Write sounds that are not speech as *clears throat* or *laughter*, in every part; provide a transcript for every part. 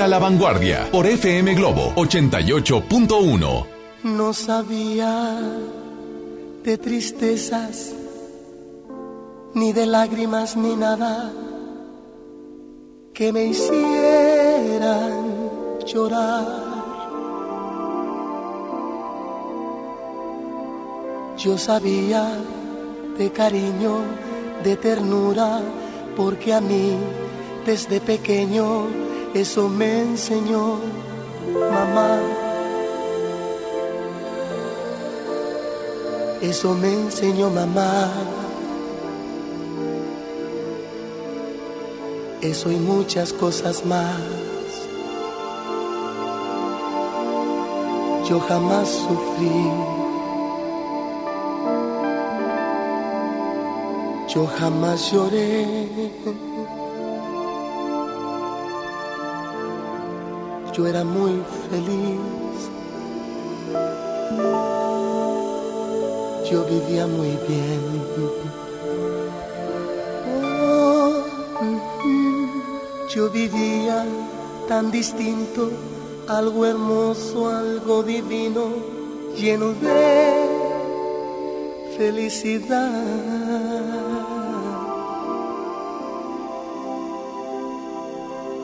A la vanguardia por FM Globo 88.1. No sabía de tristezas, ni de lágrimas, ni nada que me hicieran llorar. Yo sabía de cariño, de ternura, porque a mí desde pequeño eso me enseñó mamá. Eso me enseñó mamá. Eso y muchas cosas más. Yo jamás sufrí. Yo jamás lloré. Yo era muy feliz. Yo vivía muy bien. yo vivía tan distinto, algo hermoso, algo divino, lleno de felicidad.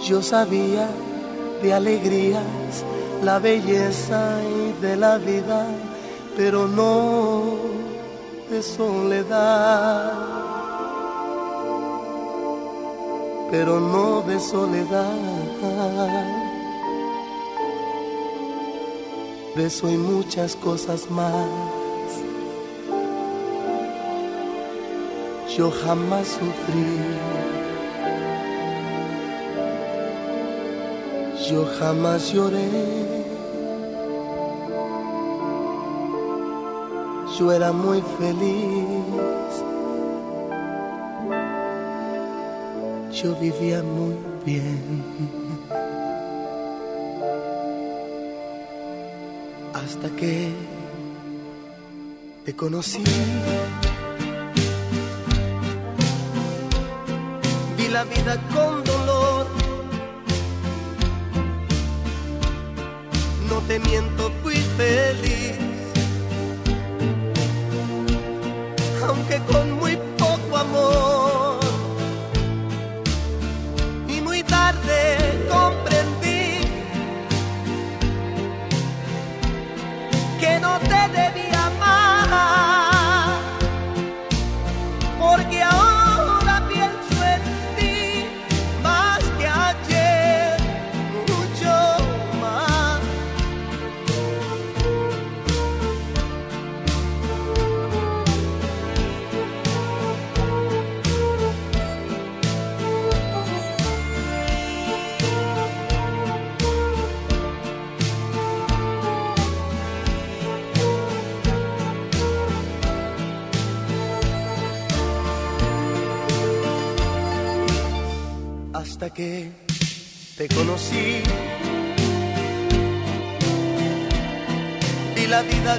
Yo sabía de alegrías la belleza y de la vida, pero no de soledad. pero no de soledad. De eso y muchas cosas más. Yo jamás sufrí. Yo jamás lloré. Yo era muy feliz. yo vivía muy bien. Hasta que te conocí. Vi la vida con te miento, fui feliz. Que te conocí. Y la vida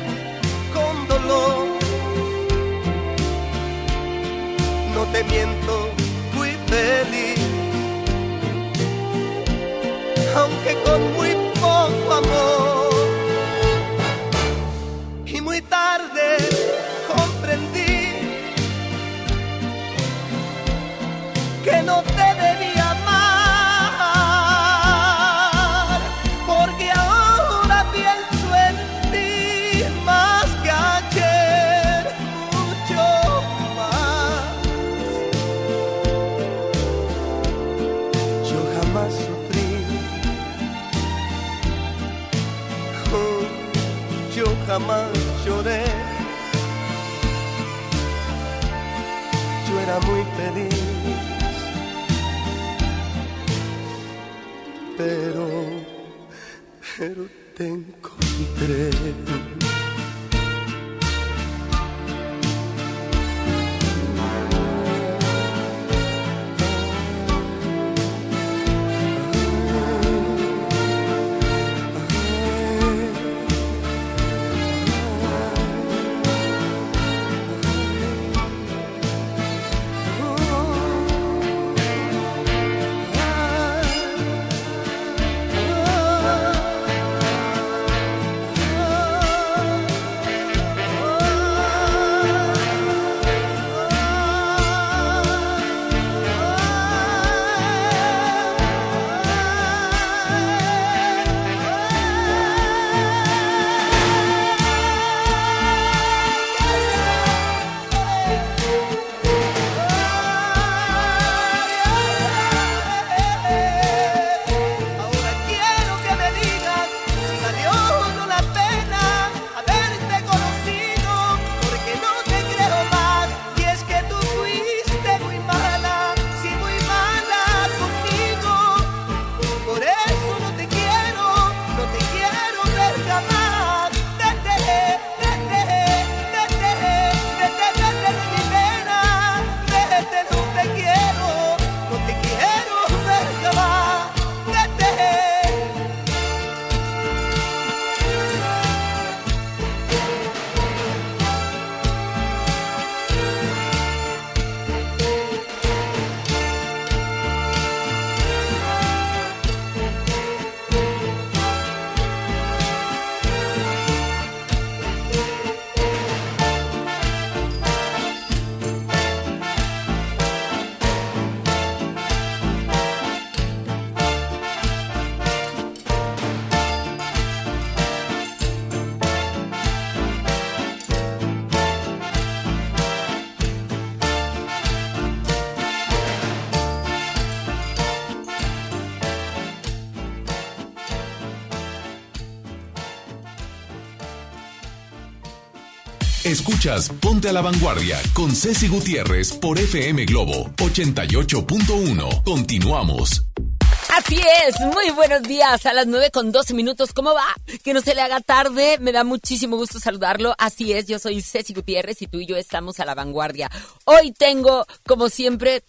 con dolor. No te miento, fui feliz. Aunque con muy poco amor. Pero Escuchas Ponte a la Vanguardia con Ceci Gutiérrez por FM Globo 88.1. Continuamos. Así es, muy buenos días a las 9 con 12 minutos. ¿Cómo va? Que no se le haga tarde, me da muchísimo gusto saludarlo. Así es, yo soy Ceci Gutiérrez y tú y yo estamos a la vanguardia. Hoy tengo, como siempre,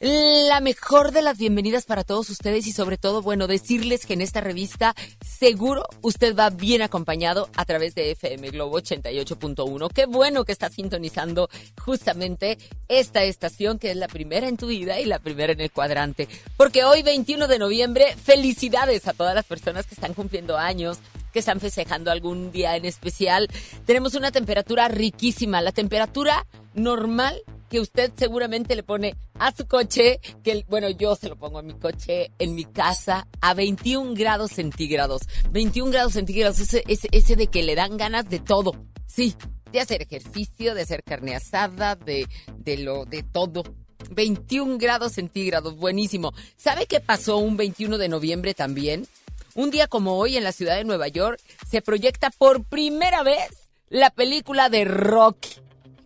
la mejor de las bienvenidas para todos ustedes y sobre todo, bueno, decirles que en esta revista seguro usted va bien acompañado a través de FM Globo 88.1. Qué bueno que está sintonizando justamente esta estación que es la primera en tu vida y la primera en el cuadrante. Porque hoy 21 de noviembre, felicidades a todas las personas que están cumpliendo años, que están festejando algún día en especial. Tenemos una temperatura riquísima, la temperatura normal que usted seguramente le pone a su coche, que bueno, yo se lo pongo a mi coche en mi casa a 21 grados centígrados. 21 grados centígrados, ese, ese, ese de que le dan ganas de todo. Sí, de hacer ejercicio, de hacer carne asada, de, de lo, de todo. 21 grados centígrados, buenísimo. ¿Sabe qué pasó un 21 de noviembre también? Un día como hoy en la ciudad de Nueva York se proyecta por primera vez la película de Rocky.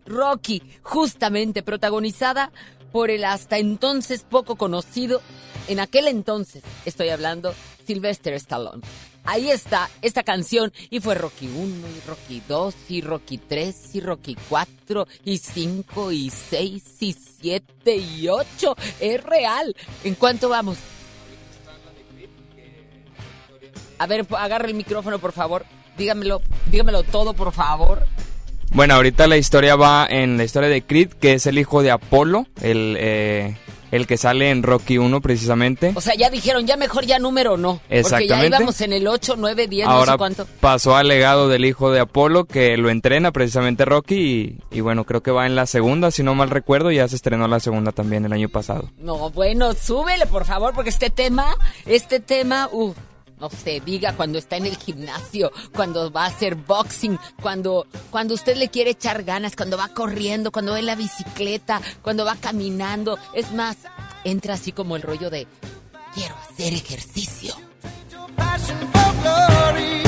Rocky, justamente protagonizada por el hasta entonces poco conocido, en aquel entonces estoy hablando, Sylvester Stallone. Ahí está esta canción y fue Rocky 1 y Rocky 2 y Rocky 3 y Rocky 4 y 5 y 6 y 7 y 8. Es real. ¿En cuánto vamos? A ver, agarra el micrófono, por favor. Dígamelo, dígamelo todo, por favor. Bueno, ahorita la historia va en la historia de Creed, que es el hijo de Apolo, el, eh, el que sale en Rocky 1 precisamente. O sea, ya dijeron, ya mejor ya número no. Porque ya íbamos en el 8, 9, 10, Ahora no sé cuánto. pasó al legado del hijo de Apolo, que lo entrena precisamente Rocky, y, y bueno, creo que va en la segunda, si no mal recuerdo, ya se estrenó la segunda también el año pasado. No, bueno, súbele, por favor, porque este tema, este tema, uh, no se diga cuando está en el gimnasio, cuando va a hacer boxing, cuando, cuando usted le quiere echar ganas, cuando va corriendo, cuando va en la bicicleta, cuando va caminando. Es más, entra así como el rollo de quiero hacer ejercicio. Ahí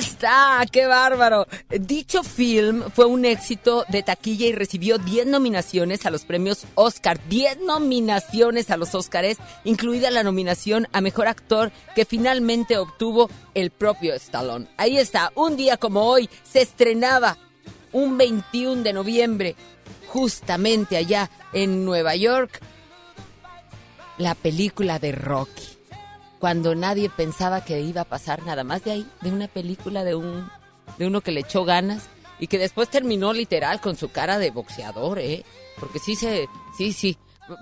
está, qué bárbaro. Dicho film fue un éxito de taquilla y recibió 10 nominaciones a los premios Oscar. 10 nominaciones a los Oscars, incluida la nominación a Mejor Actor que finalmente obtuvo el propio Stallone. Ahí está, un día como hoy se estrenaba un 21 de noviembre, justamente allá en Nueva York, la película de Rocky cuando nadie pensaba que iba a pasar nada más de ahí, de una película de un de uno que le echó ganas y que después terminó literal con su cara de boxeador, ¿eh? Porque sí se sí, sí,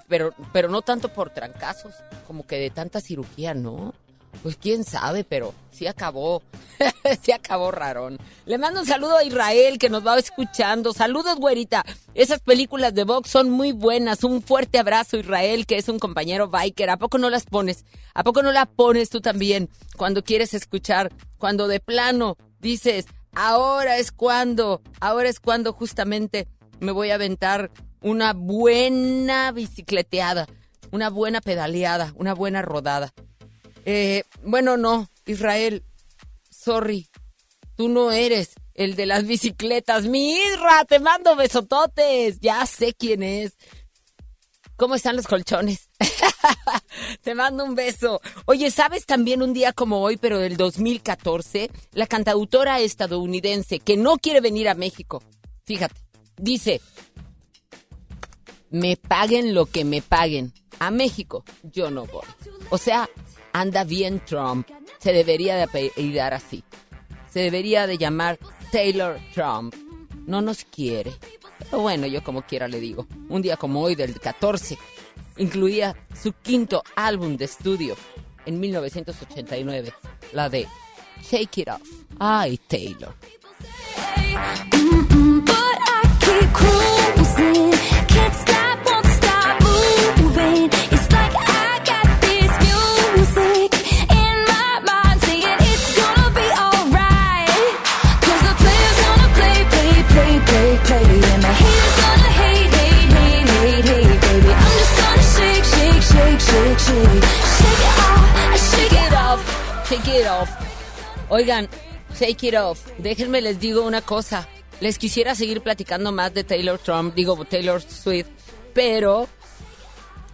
pero pero no tanto por trancazos, como que de tanta cirugía, ¿no? Pues quién sabe, pero sí acabó. *laughs* sí acabó rarón. Le mando un saludo a Israel que nos va escuchando. Saludos, güerita. Esas películas de box son muy buenas. Un fuerte abrazo, Israel, que es un compañero biker. ¿A poco no las pones? ¿A poco no la pones tú también cuando quieres escuchar? Cuando de plano dices, ahora es cuando, ahora es cuando justamente me voy a aventar una buena bicicleteada, una buena pedaleada, una buena rodada. Eh, bueno, no, Israel, sorry, tú no eres el de las bicicletas. Mi Isra, te mando besototes, ya sé quién es. ¿Cómo están los colchones? *laughs* te mando un beso. Oye, ¿sabes también un día como hoy, pero del 2014? La cantautora estadounidense que no quiere venir a México. Fíjate, dice, me paguen lo que me paguen. A México yo no voy. O sea, anda bien Trump. Se debería de apellidar así. Se debería de llamar Taylor Trump. No nos quiere. Pero bueno, yo como quiera le digo. Un día como hoy del 14 incluía su quinto álbum de estudio en 1989, la de Shake It Off. Ay, Taylor. Shake, it off. Oigan, shake it off. Déjenme les digo una cosa. Les quisiera seguir platicando más de Taylor Trump, digo Taylor Swift, pero,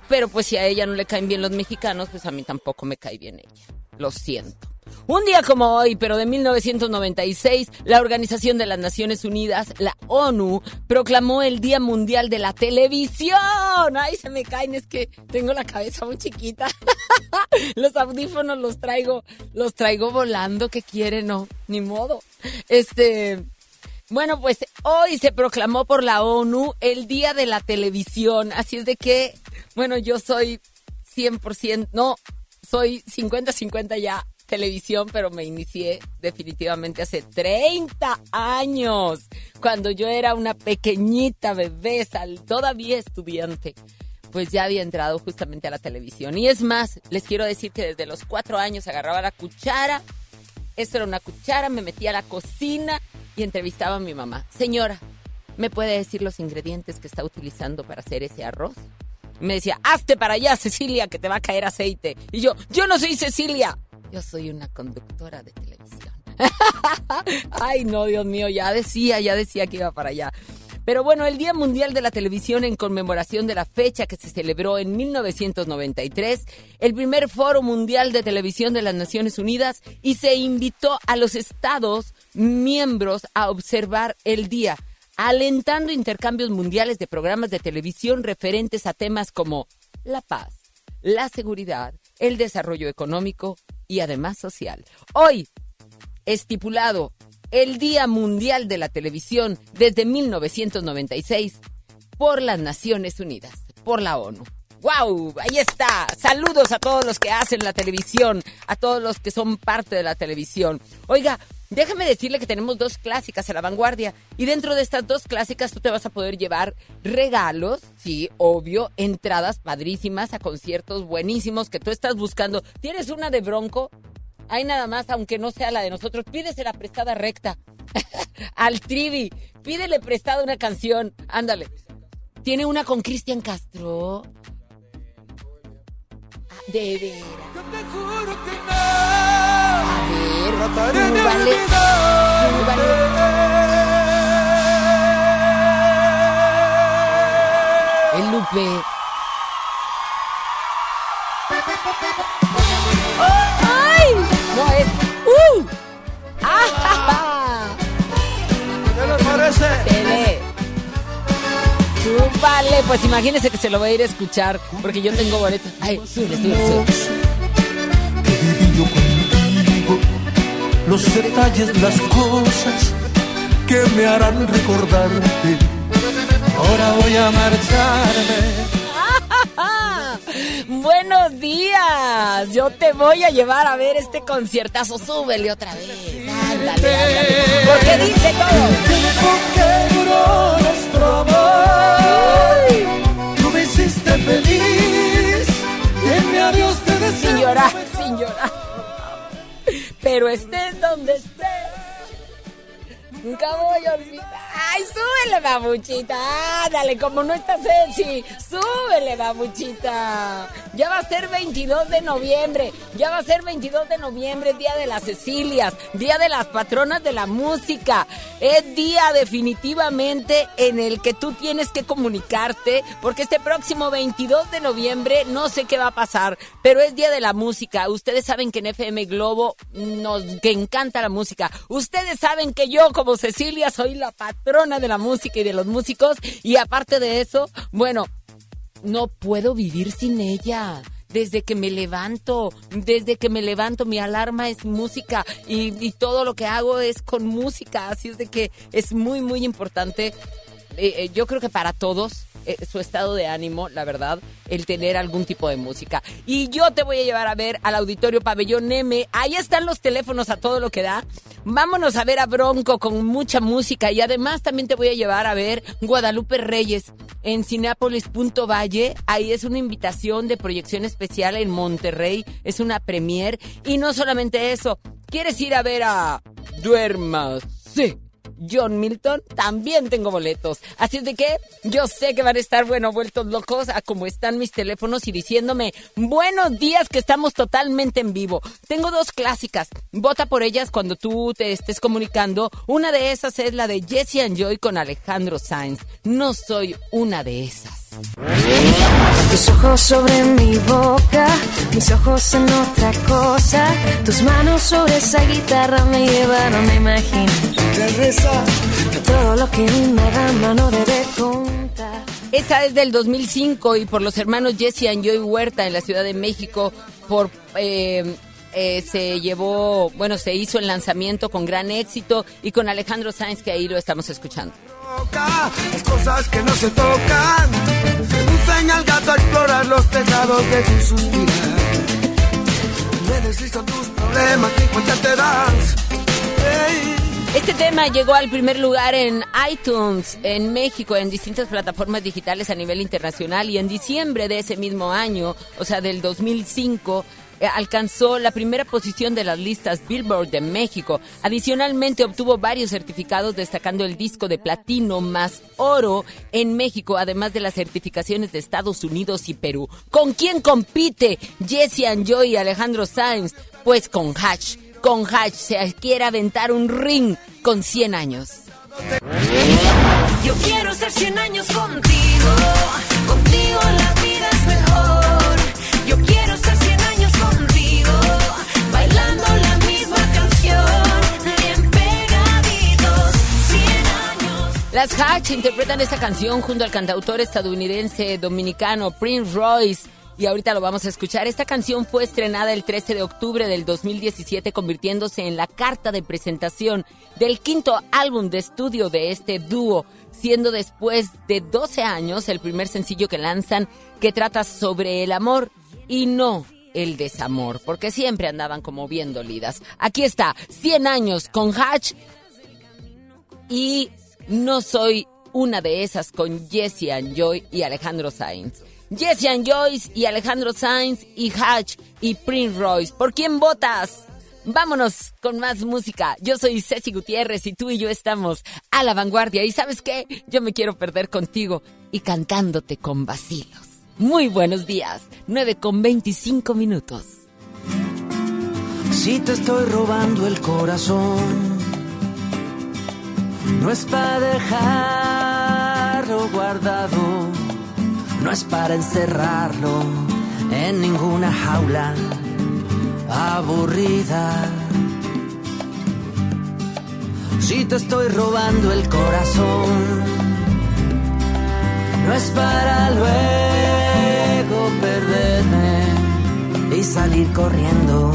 pero pues si a ella no le caen bien los mexicanos, pues a mí tampoco me cae bien ella. Lo siento. Un día como hoy, pero de 1996, la Organización de las Naciones Unidas, la ONU, proclamó el Día Mundial de la Televisión. Ay, se me caen, es que tengo la cabeza muy chiquita. *laughs* los audífonos los traigo, los traigo volando, que quieren, no, ni modo. Este, bueno, pues hoy se proclamó por la ONU el Día de la Televisión, así es de que, bueno, yo soy 100%, no, soy 50-50 ya televisión, pero me inicié definitivamente hace 30 años, cuando yo era una pequeñita bebé, todavía estudiante. Pues ya había entrado justamente a la televisión. Y es más, les quiero decir que desde los cuatro años agarraba la cuchara, esto era una cuchara, me metía a la cocina y entrevistaba a mi mamá. Señora, ¿me puede decir los ingredientes que está utilizando para hacer ese arroz? Me decía, hazte para allá, Cecilia, que te va a caer aceite. Y yo, yo no soy Cecilia. Yo soy una conductora de televisión. *laughs* Ay, no, Dios mío, ya decía, ya decía que iba para allá. Pero bueno, el Día Mundial de la Televisión en conmemoración de la fecha que se celebró en 1993, el primer Foro Mundial de Televisión de las Naciones Unidas y se invitó a los estados miembros a observar el día, alentando intercambios mundiales de programas de televisión referentes a temas como la paz, la seguridad, el desarrollo económico y además social. Hoy, estipulado el Día Mundial de la Televisión desde 1996 por las Naciones Unidas, por la ONU. ¡Wow! Ahí está. Saludos a todos los que hacen la televisión, a todos los que son parte de la televisión. Oiga, déjame decirle que tenemos dos clásicas a la vanguardia y dentro de estas dos clásicas tú te vas a poder llevar regalos, sí, obvio, entradas padrísimas a conciertos buenísimos que tú estás buscando. ¿Tienes una de Bronco? Hay nada más, aunque no sea la de nosotros, pídesela prestada recta. *laughs* Al Trivi, pídele prestada una canción. Ándale. Tiene una con Cristian Castro. Ah, de veras. A ver, súbale, súbale. El Lupe. ¡Ay! No es. ¡Uh! ¡Ah! *laughs* ¿Qué les parece? Tele. Súbale, pues imagínese que se lo voy a ir a escuchar, porque yo tengo boletos. Ay, súbele, súbele. Los detalles, las cosas que me harán recordarte. Ahora voy a marcharme. *laughs* Buenos días. Yo te voy a llevar a ver este conciertazo. Súbele otra vez. Ándale, ándale. Porque dice todo. Que duró nuestro amor. Tú me hiciste feliz. Y en mi adiós te deseo. Sin llorar, sin llorar. Pero estés donde estés. Nunca voy a olvidar. ¡Ay, súbele, babuchita! Ándale, como no está Ceci. ¡Súbele, babuchita! Ya va a ser 22 de noviembre. Ya va a ser 22 de noviembre, Día de las Cecilias. Día de las patronas de la música. Es día definitivamente en el que tú tienes que comunicarte. Porque este próximo 22 de noviembre, no sé qué va a pasar, pero es Día de la Música. Ustedes saben que en FM Globo nos que encanta la música. Ustedes saben que yo, como Cecilia, soy la patrona de la música y de los músicos. Y aparte de eso, bueno, no puedo vivir sin ella. Desde que me levanto, desde que me levanto, mi alarma es música y, y todo lo que hago es con música. Así es de que es muy, muy importante eh, eh, yo creo que para todos eh, su estado de ánimo, la verdad, el tener algún tipo de música. Y yo te voy a llevar a ver al Auditorio Pabellón M. Ahí están los teléfonos a todo lo que da. Vámonos a ver a Bronco con mucha música y además también te voy a llevar a ver Guadalupe Reyes en Valle. Ahí es una invitación de proyección especial en Monterrey. Es una premier. Y no solamente eso, ¿quieres ir a ver a Duermas? Sí John Milton, también tengo boletos. Así es de que yo sé que van a estar, bueno, vueltos locos a como están mis teléfonos y diciéndome, buenos días que estamos totalmente en vivo. Tengo dos clásicas, vota por ellas cuando tú te estés comunicando. Una de esas es la de Jesse and Joy con Alejandro Sainz. No soy una de esas. Tus ojos sobre mi boca, mis ojos en otra cosa. Tus manos sobre esa guitarra me llevaron a imaginar. Todo lo que me da no debe contar. Esta es del 2005 y por los hermanos Jesse y Joy Huerta en la Ciudad de México por eh, eh, se llevó, bueno, se hizo el lanzamiento con gran éxito y con Alejandro Sainz que ahí lo estamos escuchando. Las cosas que no se tocan, seducen al gato a explorar los tejados de tu suspirar. Me deslizo tus problemas y cuenta te das. Este tema llegó al primer lugar en iTunes en México, en distintas plataformas digitales a nivel internacional y en diciembre de ese mismo año, o sea, del 2005, eh, alcanzó la primera posición de las listas Billboard de México. Adicionalmente obtuvo varios certificados destacando el disco de platino más oro en México, además de las certificaciones de Estados Unidos y Perú. ¿Con quién compite Jesse Joy y Alejandro Sainz? Pues con Hatch. Con Hatch se quiere aventar un ring con 100 años. Yo quiero ser 100 años contigo, contigo la vida es mejor. Las Hatch interpretan esta canción junto al cantautor estadounidense dominicano Prince Royce. Y ahorita lo vamos a escuchar. Esta canción fue estrenada el 13 de octubre del 2017, convirtiéndose en la carta de presentación del quinto álbum de estudio de este dúo, siendo después de 12 años el primer sencillo que lanzan que trata sobre el amor y no el desamor, porque siempre andaban como bien dolidas. Aquí está, 100 años con Hatch y no soy una de esas con Jessie and Joy y Alejandro Sainz. Jesse and Joyce y Alejandro Sainz y Hatch y Prince Royce. ¿Por quién votas? Vámonos con más música. Yo soy Ceci Gutiérrez y tú y yo estamos a la vanguardia. ¿Y sabes qué? Yo me quiero perder contigo y cantándote con vacilos. Muy buenos días. 9 con 25 minutos. Si te estoy robando el corazón, no es para dejarlo guardado no es para encerrarlo en ninguna jaula aburrida. Si te estoy robando el corazón, no es para luego perderme y salir corriendo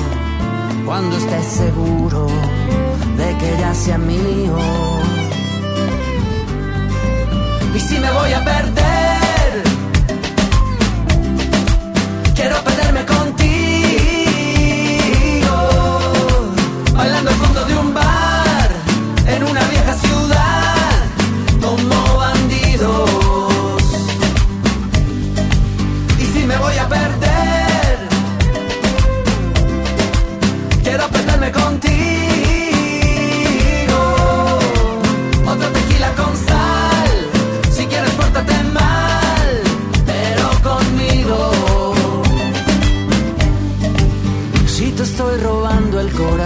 cuando estés seguro de que ya sea mío. Y si me voy a perder, Quiero perderme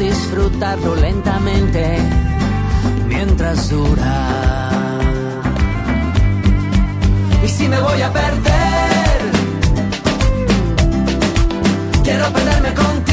disfrutarlo lentamente mientras dura. Y si me voy a perder, quiero perderme contigo.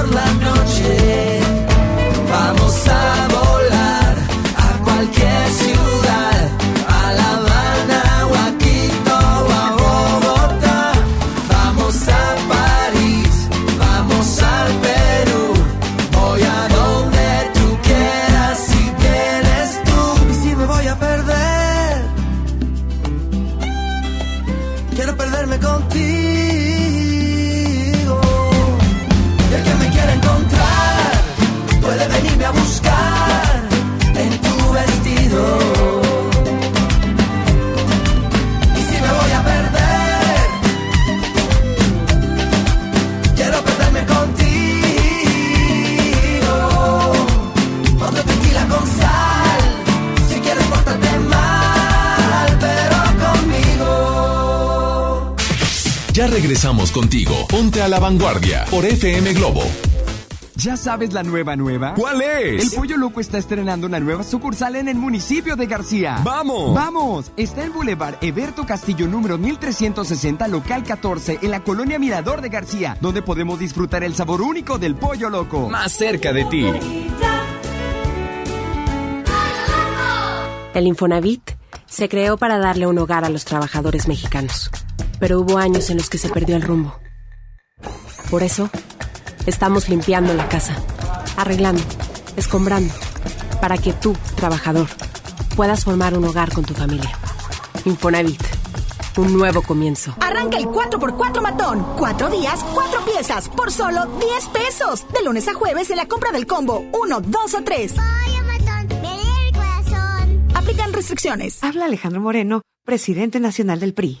Por la noche. Contigo. Ponte a la vanguardia por FM Globo. ¿Ya sabes la nueva nueva? ¿Cuál es? El Pollo Loco está estrenando una nueva sucursal en el municipio de García. ¡Vamos! ¡Vamos! Está en Boulevard Eberto Castillo número 1360, local 14, en la colonia Mirador de García, donde podemos disfrutar el sabor único del Pollo Loco. Más cerca de ti. El Infonavit se creó para darle un hogar a los trabajadores mexicanos, pero hubo años en los que se perdió el rumbo. Por eso, estamos limpiando la casa, arreglando, escombrando, para que tú, trabajador, puedas formar un hogar con tu familia. Infonavit, un nuevo comienzo. Arranca el 4x4 matón. Cuatro días, cuatro piezas, por solo 10 pesos. De lunes a jueves en la compra del combo 1, 2 o 3. Aplican restricciones. Habla Alejandro Moreno, presidente nacional del PRI.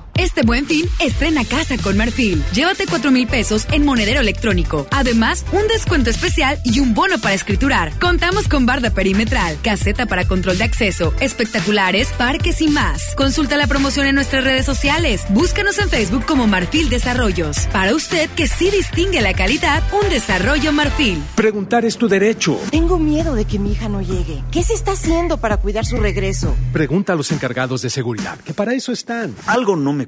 Este buen fin, estrena casa con Marfil. Llévate 4 mil pesos en monedero electrónico. Además, un descuento especial y un bono para escriturar. Contamos con barda perimetral, caseta para control de acceso, espectaculares, parques y más. Consulta la promoción en nuestras redes sociales. Búscanos en Facebook como Marfil Desarrollos. Para usted que sí distingue la calidad, un desarrollo Marfil. Preguntar es tu derecho. Tengo miedo de que mi hija no llegue. ¿Qué se está haciendo para cuidar su regreso? Pregunta a los encargados de seguridad, que para eso están. Algo no me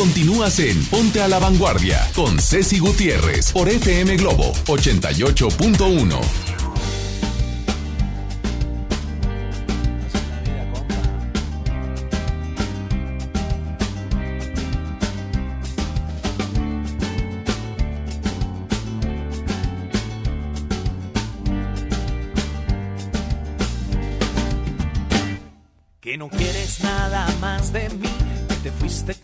Continúas en Ponte a la Vanguardia con Ceci Gutiérrez por FM Globo 88.1. Que no quieres nada más de mí, que te fuiste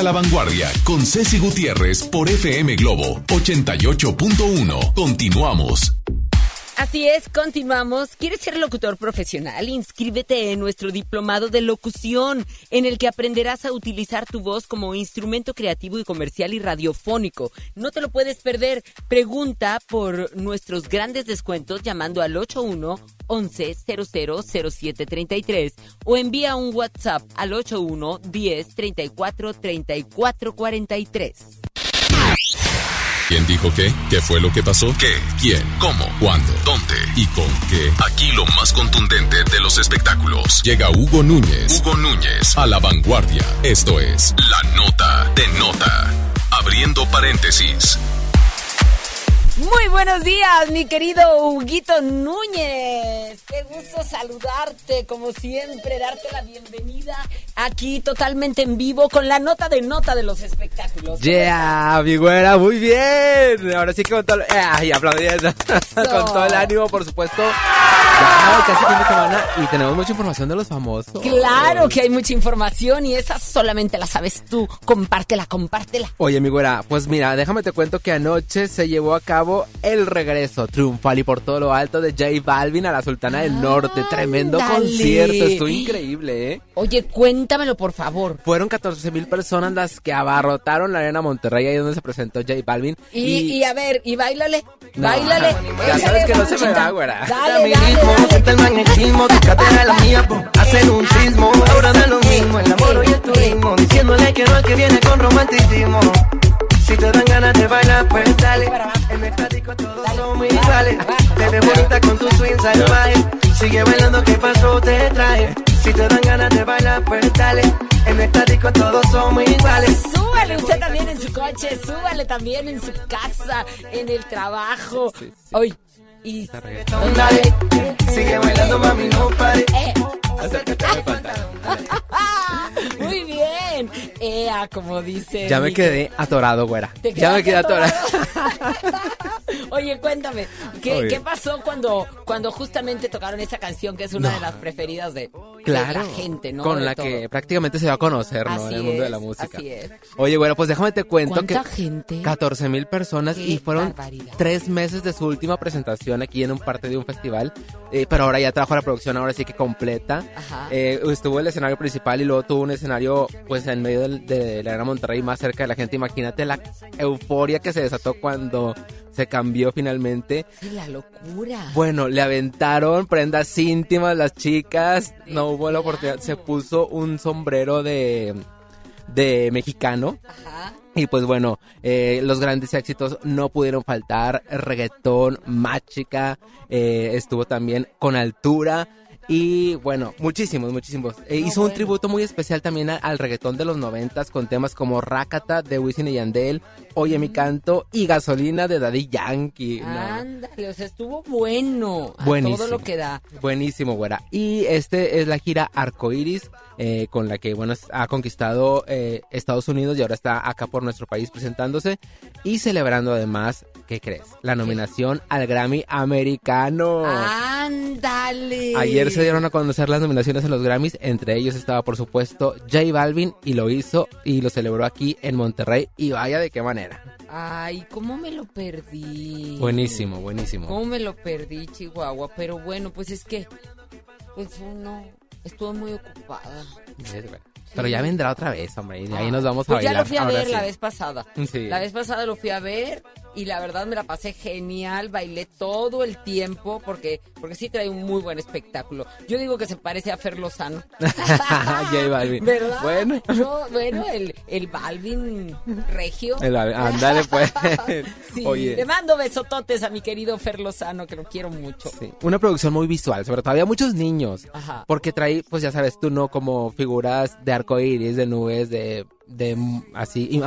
a la Vanguardia con Ceci Gutiérrez por FM Globo 88.1. Continuamos. Así es, continuamos. ¿Quieres ser locutor profesional? Inscríbete en nuestro diplomado de locución, en el que aprenderás a utilizar tu voz como instrumento creativo y comercial y radiofónico. No te lo puedes perder. Pregunta por nuestros grandes descuentos llamando al 81 11 000733 o envía un WhatsApp al 81 10 34 34 43. ¿Quién dijo qué? ¿Qué fue lo que pasó? ¿Qué? ¿Quién? ¿Cómo? ¿Cuándo? ¿Dónde? ¿Y con qué? Aquí lo más contundente de los espectáculos. Llega Hugo Núñez. Hugo Núñez a la vanguardia. Esto es La Nota de Nota. Abriendo paréntesis. Muy buenos días, mi querido Huguito Núñez. Qué gusto saludarte, como siempre, darte la bienvenida aquí totalmente en vivo con la nota de nota de los espectáculos. Yeah, mi güera, muy bien. Ahora sí que con todo, eh, y aplaudiendo. *laughs* con todo el ánimo, por supuesto. Ya, casi fin de semana y tenemos mucha información de los famosos. Claro que hay mucha información y esa solamente la sabes tú. Compártela, compártela. Oye, mi güera, pues mira, déjame te cuento que anoche se llevó a cabo cabo el regreso triunfal y por todo lo alto de J Balvin a la Sultana del Norte. Tremendo Ándale. concierto, estuvo increíble, ¿eh? Oye, cuéntamelo, por favor. Fueron 14 mil personas las que abarrotaron la arena Monterrey, ahí donde se presentó J Balvin. Y, y a ver, y bailale, No. bailale. Ya sabes que no se me da, güera. Dale, dale, dale. El magnetismo, tu cadera la mía, po, hacen un sismo. Ahora da lo mismo, el amor y el turismo. Diciéndole que no es que viene con romanticismo. Si te dan ganas de bailar, pues dale. En el estático todos somos iguales. Te ves bonita con tu swing salvaje. Sigue bailando, ¿qué pasó? Te traje. Si te dan ganas de bailar, pues dale. En el estático todos somos iguales. Súbale usted también en su coche, súbale también en su casa, en el trabajo. Hoy. Y. Dale, sigue bailando, mami, no pare. Eh. Muy bien. Ea, como dice. Ya me mi- quedé atorado, güera. ¿Te Ya me quedé atorado. *laughs* Oye, cuéntame, ¿qué, qué pasó cuando, cuando justamente tocaron esa canción que es una No. de las preferidas de, de Claro. la gente, ¿no? Con De la todo. que prácticamente se va a conocer, ¿no? Así en el mundo de la música. así es. Oye, bueno, pues déjame te cuento que ¿Cuánta gente? 14 mil personas Qué y fueron barbaridad. tres meses de su última presentación aquí en un parte de un festival, eh, pero ahora ya trajo la producción, ahora sí que completa. Eh, estuvo el escenario principal y luego tuvo un escenario pues en medio del- de la Arena Monterrey más cerca de la gente. Imagínate la euforia que se desató cuando se cambió finalmente. Sí, la locura. Bueno, le aventaron prendas íntimas las chicas. No hubo la oportunidad. Se puso un sombrero de, de mexicano. Ajá. Y pues bueno, eh, los grandes éxitos no pudieron faltar. Reggaetón, Máchica, eh, estuvo también con altura. Y bueno, muchísimos, muchísimos. Eh, hizo un tributo muy especial también al reggaetón de los noventas con temas como Rakata de Wisin y Yandel, Oye mi canto y Gasolina de Daddy Yankee. No. Ándale, o sea, estuvo bueno. A Buenísimo. todo lo que da. Buenísimo, güera. Y este es la gira Arcoiris, eh, con la que, bueno, ha conquistado eh, Estados Unidos y ahora está acá por nuestro país presentándose y celebrando además, ¿qué crees? La nominación al Grammy americano. Ándale. Ayer se dieron a conocer las nominaciones a los Grammys, entre ellos estaba por supuesto J Balvin y lo hizo y lo celebró aquí en Monterrey y vaya de qué manera. Ay, ¿cómo me lo perdí? Buenísimo, buenísimo. ¿Cómo me lo perdí, Chihuahua? Pero bueno, pues es que, pues uno, estuve muy ocupada. Pero ya vendrá otra vez, hombre, y de ahí Ah, nos vamos a pues ya bailar. lo fui a ver sí. la vez pasada. Sí. La vez pasada lo fui a ver y la verdad me la pasé genial, bailé todo el tiempo porque porque sí trae un muy buen espectáculo. Yo digo que se parece a Fer Lozano. *laughs* J Balvin. ¿Verdad? Bueno. Yo, bueno, el, el Balvin regio. El- Ándale, pues. *laughs* Sí, Oye. le mando besototes a mi querido Fer Lozano, que lo quiero mucho. Una producción muy visual, sobre todo había muchos niños. Ajá. Porque trae, pues ya sabes tú, ¿no? Como figuras de arcoíris, de nubes, de, de así,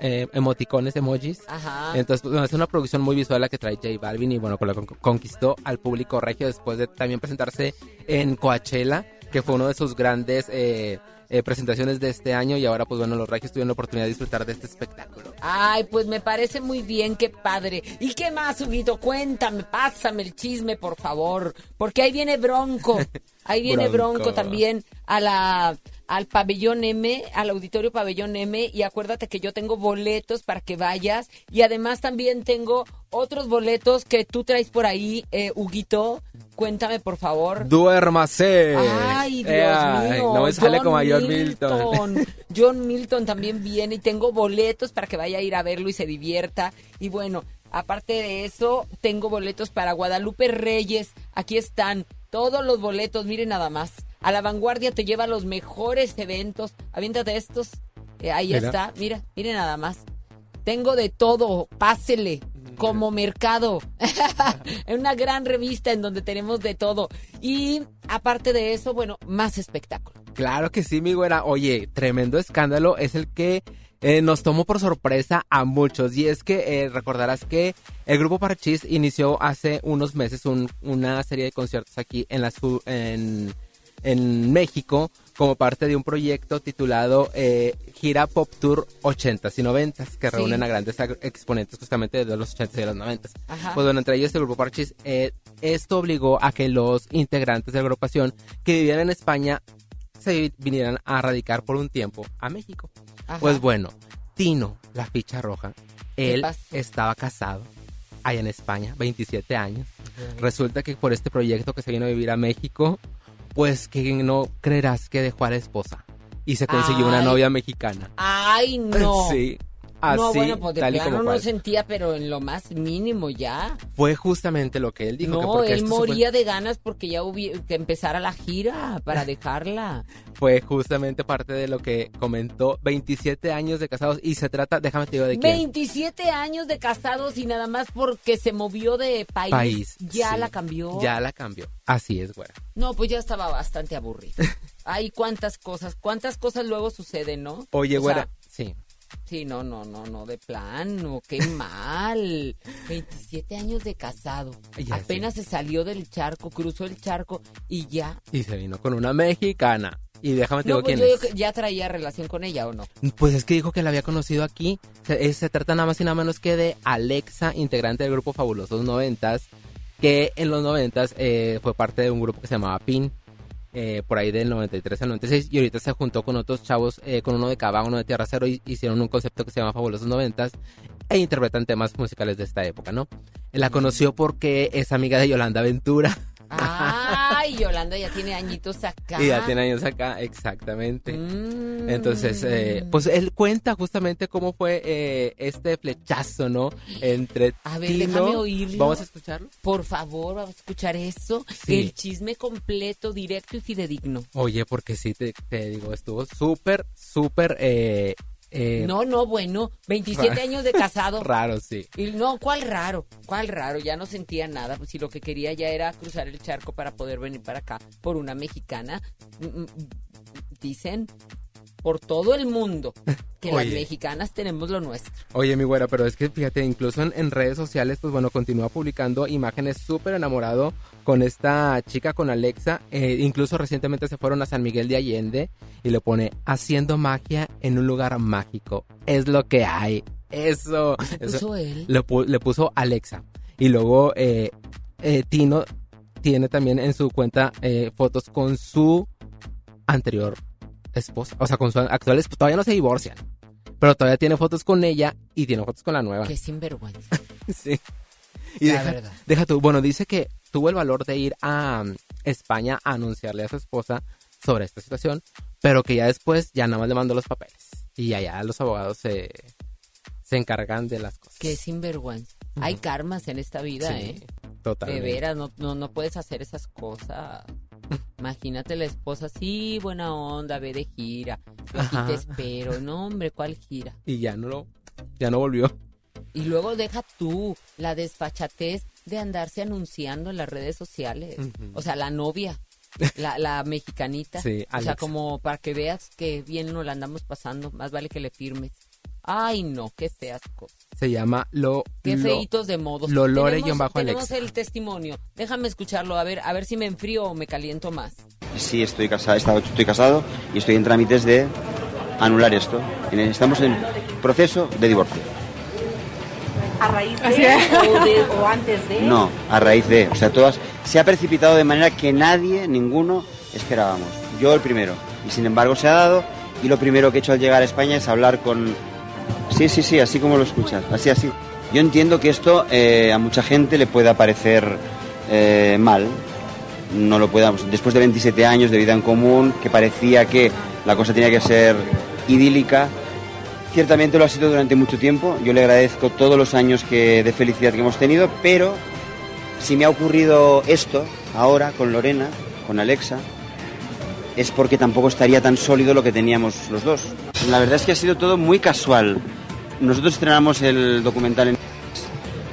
eh, emoticones, emojis. Ajá. Entonces, pues, bueno, es una producción muy visual la que trae J Balvin y bueno, con la que con- conquistó al público regio después de también presentarse en Coachella, que fue uno de sus grandes eh, eh, presentaciones de este año y ahora pues bueno, los regios tuvieron la oportunidad de disfrutar de este espectáculo. Ay, pues me parece muy bien, qué padre. ¿Y qué más, Huguito? Cuéntame, pásame el chisme, por favor. Porque ahí viene Bronco. *laughs* Ahí viene Bronco, Bronco. también a la al pabellón M, al auditorio pabellón M y acuérdate que yo tengo boletos para que vayas y además también tengo otros boletos que tú traes por ahí, eh, Huguito. Cuéntame, por favor. ¡Duérmase! Ay, Dios Eh, mío. No me sale John como a John Milton. John Milton también viene y tengo boletos para que vaya a ir a verlo y se divierta. Y bueno, aparte de eso, tengo boletos para Guadalupe Reyes. Aquí están todos los boletos, miren nada más. A la vanguardia te lleva a los mejores eventos. Aviéntate estos. Eh, ahí Mira. está, mira, miren nada más. Tengo de todo, pásele, como mercado. en *laughs* una gran revista en donde tenemos de todo. Y aparte de eso, bueno, más espectáculo. Claro que sí, mi güera. Oye, tremendo escándalo es el que eh, nos tomó por sorpresa a muchos. Y es que eh, recordarás que el grupo Parchís inició hace unos meses un- una serie de conciertos aquí en, la en, en México como parte de un proyecto titulado eh, Gira Pop Tour 80s y 90s, que Sí. reúnen a grandes exponentes justamente de los 80s y de los 90s. Ajá. Pues bueno, entre ellos el grupo Parchís, eh, esto obligó a que los integrantes de la agrupación que vivían en España se vinieran a radicar por un tiempo a México. Ajá. Pues bueno, Tino, la ficha roja, ¿Qué él estaba casado allá en España, 27 años. Resulta que por este proyecto que se vino a vivir a México, pues que no creerás que dejó a la esposa y se consiguió una novia mexicana. Ay, no. *laughs* Sí, así, no, bueno, pues de tal y plano como no cual. sentía, pero en lo más mínimo ya. Fue justamente lo que él dijo. que no, porque él moría de ganas porque ya hubi- que empezara la gira para *laughs* dejarla. fue justamente parte de lo que comentó 27 años de casados y se trata, déjame te digo de quién. 27 años de casados y nada más porque se movió de país. País, ya sí. la cambió. Ya la cambió. Así es, güera. No, pues ya estaba bastante aburrido. *laughs* Ay, cuántas cosas, cuántas cosas luego suceden, ¿no? Oye, O güera, sea, sí. Sí, no, no, no, no, de plano, qué mal. *laughs* 27 años de casado. Ya. Apenas se salió del charco, cruzó el charco y ya. Y se vino con una mexicana. Y déjame te No, digo pues quién yo es. ya traía relación con ella o no. Pues es que dijo que la había conocido aquí. Se, eh, se trata nada más y nada menos que de Alexa, integrante del grupo Fabulosos Noventas, que en los noventas eh, fue parte de un grupo que se llamaba PIN, eh, por ahí del 93 al 96, y ahorita se juntó con otros chavos, eh, con uno de Cava, uno de Tierra Cero, y hicieron un concepto que se llama Fabulosos Noventas, e interpretan temas musicales de esta época, ¿no? La conoció porque es amiga de Yolanda Ventura. Ay, Yolanda ya tiene añitos acá. Y ya tiene años acá, exactamente. Mm. Entonces, eh, pues él cuenta justamente cómo fue eh, este flechazo, ¿no? Entre A ver, Tino- déjame oírlo. Vamos a escucharlo. Por favor, vamos a escuchar eso. Sí. El chisme completo, directo y fidedigno. Oye, porque sí, te, te digo, estuvo súper, súper... Eh, eh, no, no, bueno, 27 ra- años de casado. *laughs* Raro, sí. Y no, ¿cuál raro? ¿Cuál raro? Ya no sentía nada. Pues si lo que quería ya era cruzar el charco para poder venir para acá por una mexicana. Mm, mm, Dicen por todo el mundo *laughs* que las mexicanas tenemos lo nuestro. Oye, mi güera, pero es que fíjate, incluso en, en redes sociales, pues bueno, continúa publicando imágenes súper enamorado con esta chica, con Alexa. Eh, incluso recientemente se fueron a San Miguel de Allende y le pone haciendo magia en un lugar mágico. Es lo que hay. Eso. ¿Se eso- él? Le, pu- le puso Alexa. Y luego eh, eh, Tino tiene también en su cuenta fotos con su anterior esposa. O sea, con su actual esposa. Todavía no se divorcian. Pero todavía tiene fotos con ella y tiene fotos con la nueva. Qué sinvergüenza. *laughs* Sí. Y La deja, verdad. deja tú. Bueno, dice que tuvo el valor de ir a um, España a anunciarle a su esposa sobre esta situación, pero que ya después ya nada más le mandó los papeles. Y allá los abogados se, se encargan de las cosas. Qué sinvergüenza. Hay karmas en esta vida, Sí, ¿eh? totalmente. De veras, no, no, no puedes hacer esas cosas. Imagínate la esposa, sí, buena onda, ve de gira. Yo aquí te espero. No, hombre, ¿cuál gira? Y ya no lo, ya no volvió. Y luego deja tú la desfachatez de andarse anunciando en las redes sociales. O sea, la novia, la, la mexicanita. *laughs* Sí, o sea, como para que veas que bien nos la andamos pasando, más vale que le firmes. Ay, no, qué feas cosas. Se llama Lo. Qué Lo- feitos de modos. Lolore Tenemos- guion bajo Tenemos Alexa. el testimonio. Déjame escucharlo, a ver, a ver si me enfrío o me caliento más. Sí, estoy casado, estoy casado y estoy en trámites de anular esto. Estamos en proceso de divorcio. ¿A raíz de, o, de- o antes de? No, a raíz de, o sea, todas se ha precipitado de manera que nadie, ninguno esperábamos. Yo el primero. Y sin embargo se ha dado y lo primero que he hecho al llegar a España es hablar con Sí, sí, sí, así como lo escuchas, así, así. Yo entiendo que esto eh, a mucha gente le pueda parecer eh, mal. No lo podamos. Después de 27 años de vida en común, que parecía que la cosa tenía que ser idílica, ciertamente lo ha sido durante mucho tiempo. Yo le agradezco todos los años que, de felicidad que hemos tenido, pero si me ha ocurrido esto ahora con Lorena, con Alexa, es porque tampoco estaría tan sólido lo que teníamos los dos. La verdad es que ha sido todo muy casual. Nosotros estrenamos el documental en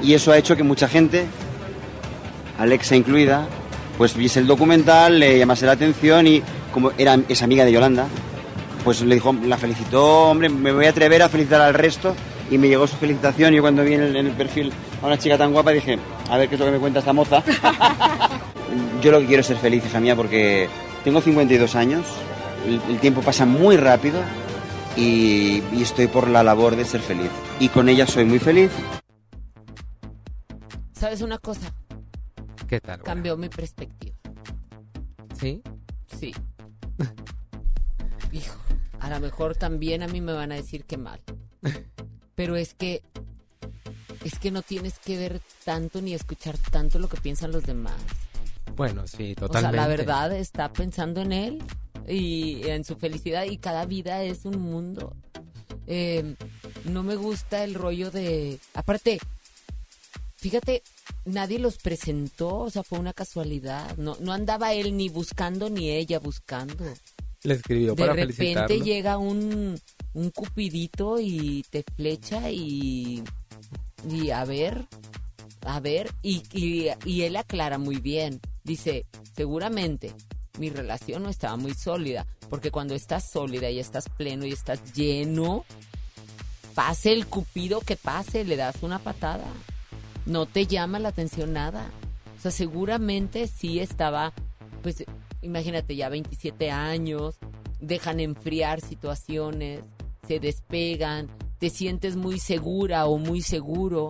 y eso ha hecho que mucha gente, Alexa incluida, pues viese el documental, le llamase la atención y como era es amiga de Yolanda, pues le dijo, la felicitó, hombre, me voy a atrever a felicitar al resto y me llegó su felicitación y yo cuando vi en el, en el perfil a una chica tan guapa dije, a ver qué es lo que me cuenta esta moza. *laughs* yo lo que quiero es ser feliz, hija mía, porque tengo 52 años, el, el tiempo pasa muy rápido y, y estoy por la labor de ser feliz. Y con ella soy muy feliz. ¿Sabes una cosa? ¿Qué tal? Cambió mi perspectiva. ¿Sí? Sí. *laughs* Hijo, a lo mejor también a mí me van a decir que mal. Pero es que es que no tienes que ver tanto ni escuchar tanto lo que piensan los demás. Bueno, sí, O sea, totalmente. la verdad está pensando en él y en su felicidad y cada vida es un mundo. Eh, no me gusta el rollo de... Aparte, fíjate, nadie los presentó, o sea, fue una casualidad. No, no andaba él ni buscando ni ella buscando. Le escribió De para repente felicitarlo. llega un, un cupidito y te flecha y, y a ver, a ver, y, y, y él aclara muy bien. Dice, seguramente mi relación no estaba muy sólida, porque cuando estás sólida y estás pleno y estás lleno, pase el cupido que pase, le das una patada. No te llama la atención nada. O sea, seguramente sí estaba, pues imagínate ya 27 años, dejan enfriar situaciones, se despegan, te sientes muy segura o muy seguro,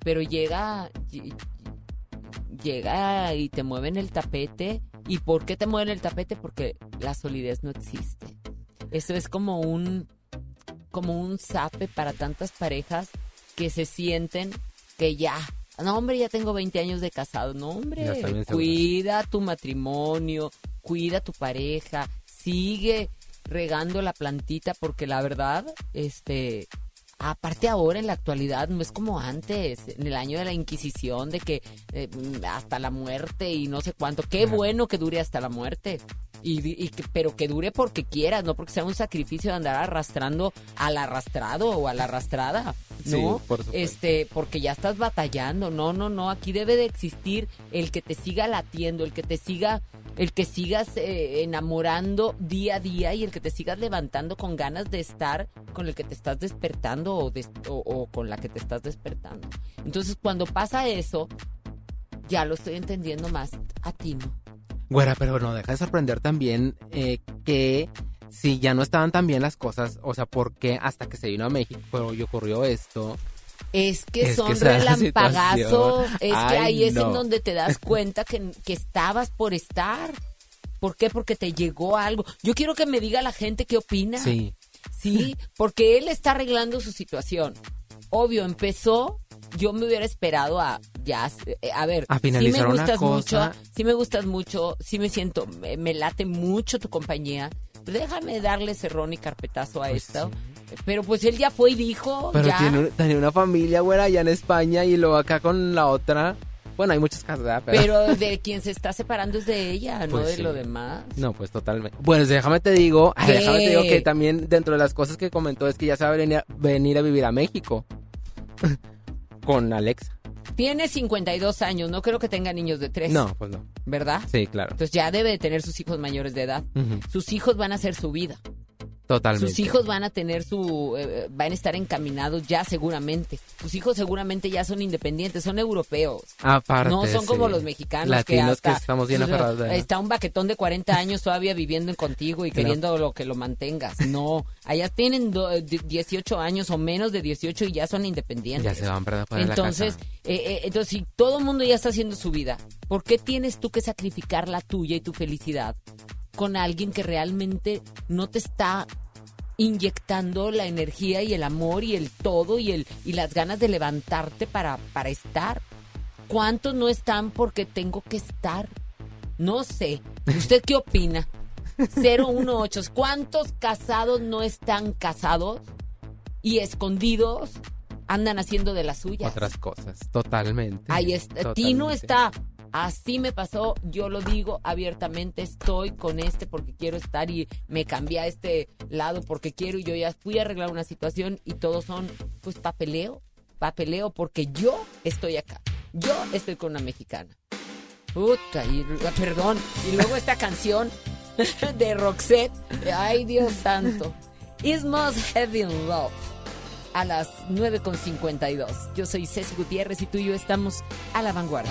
pero llega ll- llega y te mueven el tapete. ¿Y por qué te mueven el tapete? Porque la solidez no existe. Eso es como un como un zape para tantas parejas que se sienten que ya, no hombre, ya tengo 20 años de casado, no hombre, cuida tu matrimonio, cuida tu pareja, sigue regando la plantita porque la verdad, este, aparte ahora en la actualidad no es como antes, en el año de la Inquisición, de que eh, hasta la muerte y no sé cuánto, qué bueno que dure hasta la muerte. Y, di- y que- pero que dure porque quieras, no porque sea un sacrificio de andar arrastrando al arrastrado o a la arrastrada, Sí, ¿no? por supuesto. este, porque ya estás batallando, no, no, no, aquí debe de existir el que te siga latiendo, el que te siga, el que sigas eh, enamorando día a día y el que te sigas levantando con ganas de estar con el que te estás despertando o, des- o- o con la que te estás despertando. Entonces, cuando pasa eso, ya lo estoy entendiendo más a ti, ¿no? Güera, pero no deja de sorprender también eh, que si ya no estaban tan bien las cosas, o sea, ¿por qué hasta que se vino a México y ocurrió esto? Es que Es que son la relampagazos. Es que ahí es en donde te das cuenta que, que estabas por estar. ¿Por qué? Porque te llegó algo. Yo quiero que me diga la gente qué opina. Sí. Sí, porque él está arreglando su situación. Obvio, empezó. Yo me hubiera esperado a ya, eh, a ver, A me finalizar una gustas cosa. mucho, sí me gustas mucho, sí me siento, me, me late mucho tu compañía. Pero déjame darle cerrón y carpetazo a esto. Pero pues él ya fue y dijo, Pero ya. tiene, tenía una familia, güera, allá en España y luego acá con la otra. Bueno, hay muchos casos, ¿verdad? Pero *laughs* de quien se está separando es de ella, no Pues de sí. lo demás. No, pues totalmente. Pues déjame te digo, *laughs* ¿Qué? déjame te digo que también dentro de las cosas que comentó es que ya se va a venir a, venir a vivir a México. *laughs* con Alexa. Tiene 52 años, no creo que tenga niños de 3. No, pues no. ¿Verdad? Sí, claro. Entonces ya debe de tener sus hijos mayores de edad. Sus hijos van a hacer su vida. Totalmente. Sus hijos van a tener su, eh, van a estar encaminados ya seguramente. Sus hijos seguramente ya son independientes, son europeos. Aparte, no son como los mexicanos Latinos que hasta que estamos bien aferrados. Está un baquetón de 40 años todavía viviendo en contigo y queriendo lo que lo mantengas. No, allá tienen do- eh, di- 18 años o menos de 18 y ya son independientes. Ya se van para la Entonces, casa. eh, eh, entonces, si todo el mundo ya está haciendo su vida, ¿por qué tienes tú que sacrificar la tuya y tu felicidad con alguien que realmente no te está inyectando la energía y el amor y el todo y el y las ganas de levantarte para para estar? ¿Cuántos no están porque tengo que estar? No sé. ¿Usted qué opina? 018. ¿Cuántos casados no están casados y escondidos andan haciendo de las suyas? Otras cosas, totalmente. Ahí está. Tino está. Así me pasó, yo lo digo abiertamente, estoy con este porque quiero estar y me cambié a este lado porque quiero y yo ya fui a arreglar una situación y todos son pues papeleo, papeleo porque yo estoy acá, yo estoy con una mexicana. Puta, y, perdón, y luego esta canción *laughs* de Roxette, ay Dios santo, It's Most Heavy in Love a las 9.52. Yo soy Ceci Gutiérrez y tú y yo estamos a la vanguardia.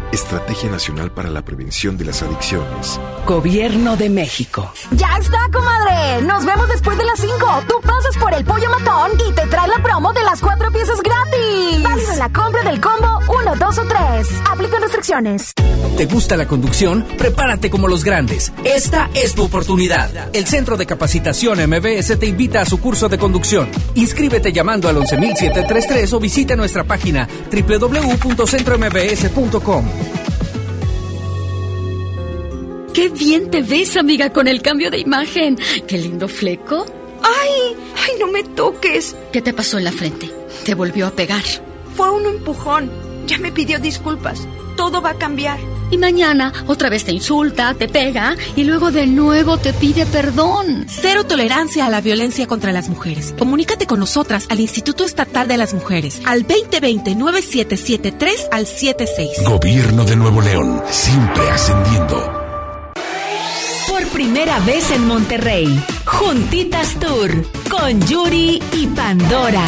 Estrategia Nacional para la Prevención de las Adicciones. Gobierno de México. ¡Ya está, comadre! Nos vemos después de las 5. Tú pasas por el pollo matón y te trae la promo de las cuatro piezas gratis. Válido en la compra del combo 1, 2 o 3. Aplica restricciones. ¿Te gusta la conducción? Prepárate como los grandes. Esta es tu oportunidad. El Centro de Capacitación MBS te invita a su curso de conducción. Inscríbete llamando al 11733 o visita nuestra página www.centrombs.com. ¡Qué bien te ves, amiga, con el cambio de imagen! ¡Qué lindo fleco! ¡Ay! ¡Ay, no me toques! ¿Qué te pasó en la frente? ¿Te volvió a pegar? Fue un empujón. Ya me pidió disculpas. Todo va a cambiar. Y mañana otra vez te insulta, te pega y luego de nuevo te pide perdón. Cero tolerancia a la violencia contra las mujeres. Comunícate con nosotras al Instituto Estatal de las Mujeres al 2020-9773 al 76. Gobierno de Nuevo León, siempre ascendiendo. Por primera vez en Monterrey, Juntitas Tour con Yuri y Pandora.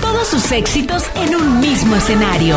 Todos sus éxitos en un mismo escenario.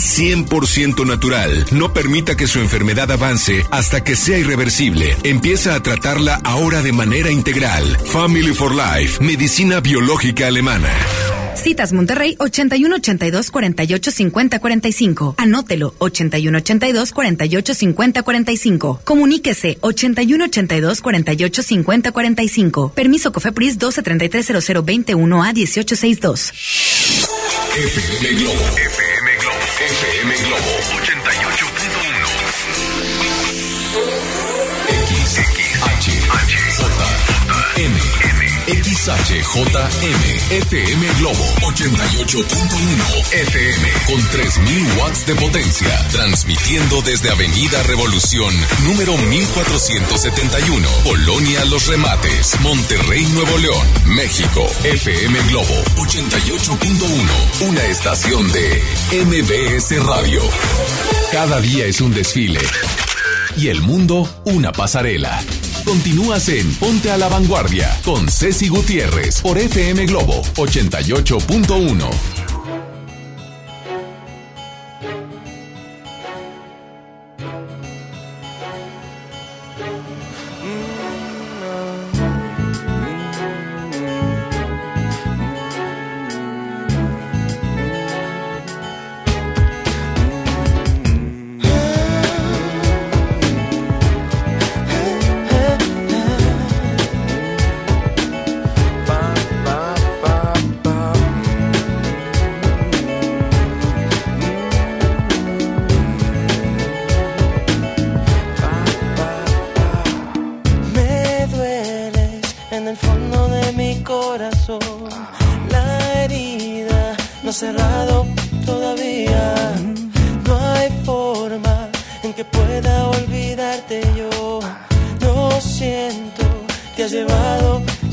100% natural. No permita que su enfermedad avance hasta que sea irreversible. Empieza a tratarla ahora de manera integral. Family for Life, medicina biológica alemana. Citas Monterrey 81 82 48 50 45. Anótelo 81 82 48 50 45. Comuníquese 81 82 48 50 45. Permiso Cofepris 12 33 00 21 a 18 62. FM Globo. FM. FM Globo XHJM. FM Globo 88.1 FM con 3000 watts de potencia, transmitiendo desde Avenida Revolución, número 1471, Colonia Los Remates, Monterrey, Nuevo León, México. FM Globo 88.1, una estación de MBS Radio. Cada día es un desfile y el mundo una pasarela. Continúas en Ponte a la Vanguardia con Ceci Gutiérrez por FM Globo 88.1.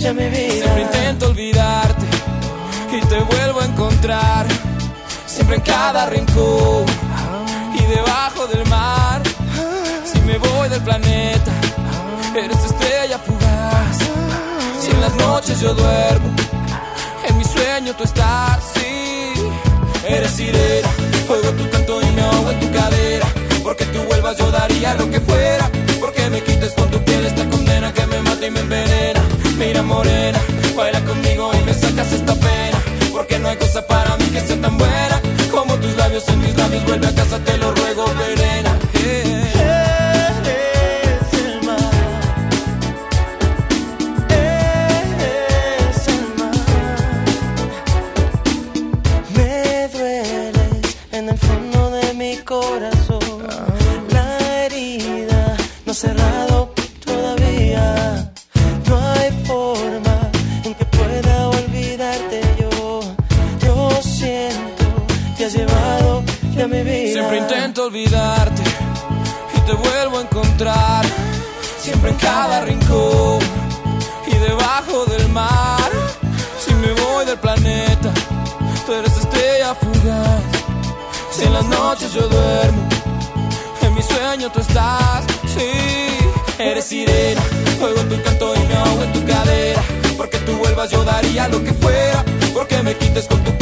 Siempre intento olvidarte y te vuelvo a encontrar. Siempre en cada rincón y debajo del mar. Si me voy del planeta, eres estrella fugaz. Si en las noches yo duermo, en mi sueño tú estás. Sí, eres sirena, oigo tu canto y me ahogo en tu cadera. Porque tú vuelvas yo daría lo que fuera. Porque me quites con tu piel morena, baila conmigo y me sacas esta pena. Porque no hay cosa para mí que sea tan buena como tus labios en mis labios. Vuelve a casa, te lo Quites con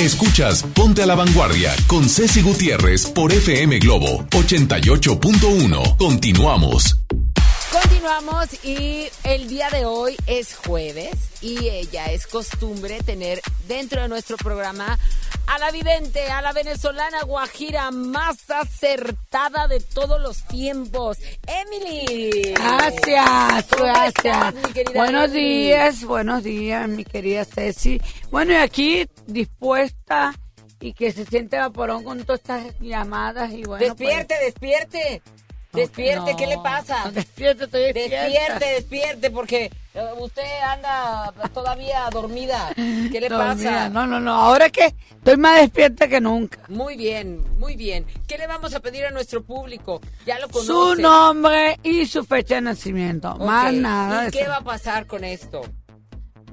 Escuchas Ponte a la Vanguardia con Ceci Gutiérrez por FM Globo 88.1. Continuamos. Continuamos y el día de hoy es jueves y eh, ya es costumbre tener dentro de nuestro programa a la vidente, a la venezolana guajira más acertada de todos los tiempos, Emily. Gracias, ¿Cómo gracias. estás, buenos Emily? días, buenos días, mi querida Ceci. Bueno, y aquí dispuesta y que se siente vaporón con todas estas llamadas y bueno. despierte, despierte. Despierte, no, ¿qué le pasa? Despierte, estoy despierta. Despierte, despierte, porque eh, usted anda todavía dormida. ¿Qué le pasa? no, no, no, ahora que estoy más despierta que nunca. Muy bien, muy bien. ¿Qué le vamos a pedir a nuestro público? Ya lo conoce. Su nombre y su fecha de nacimiento, más nada. ¿Y qué eso. va a pasar con esto?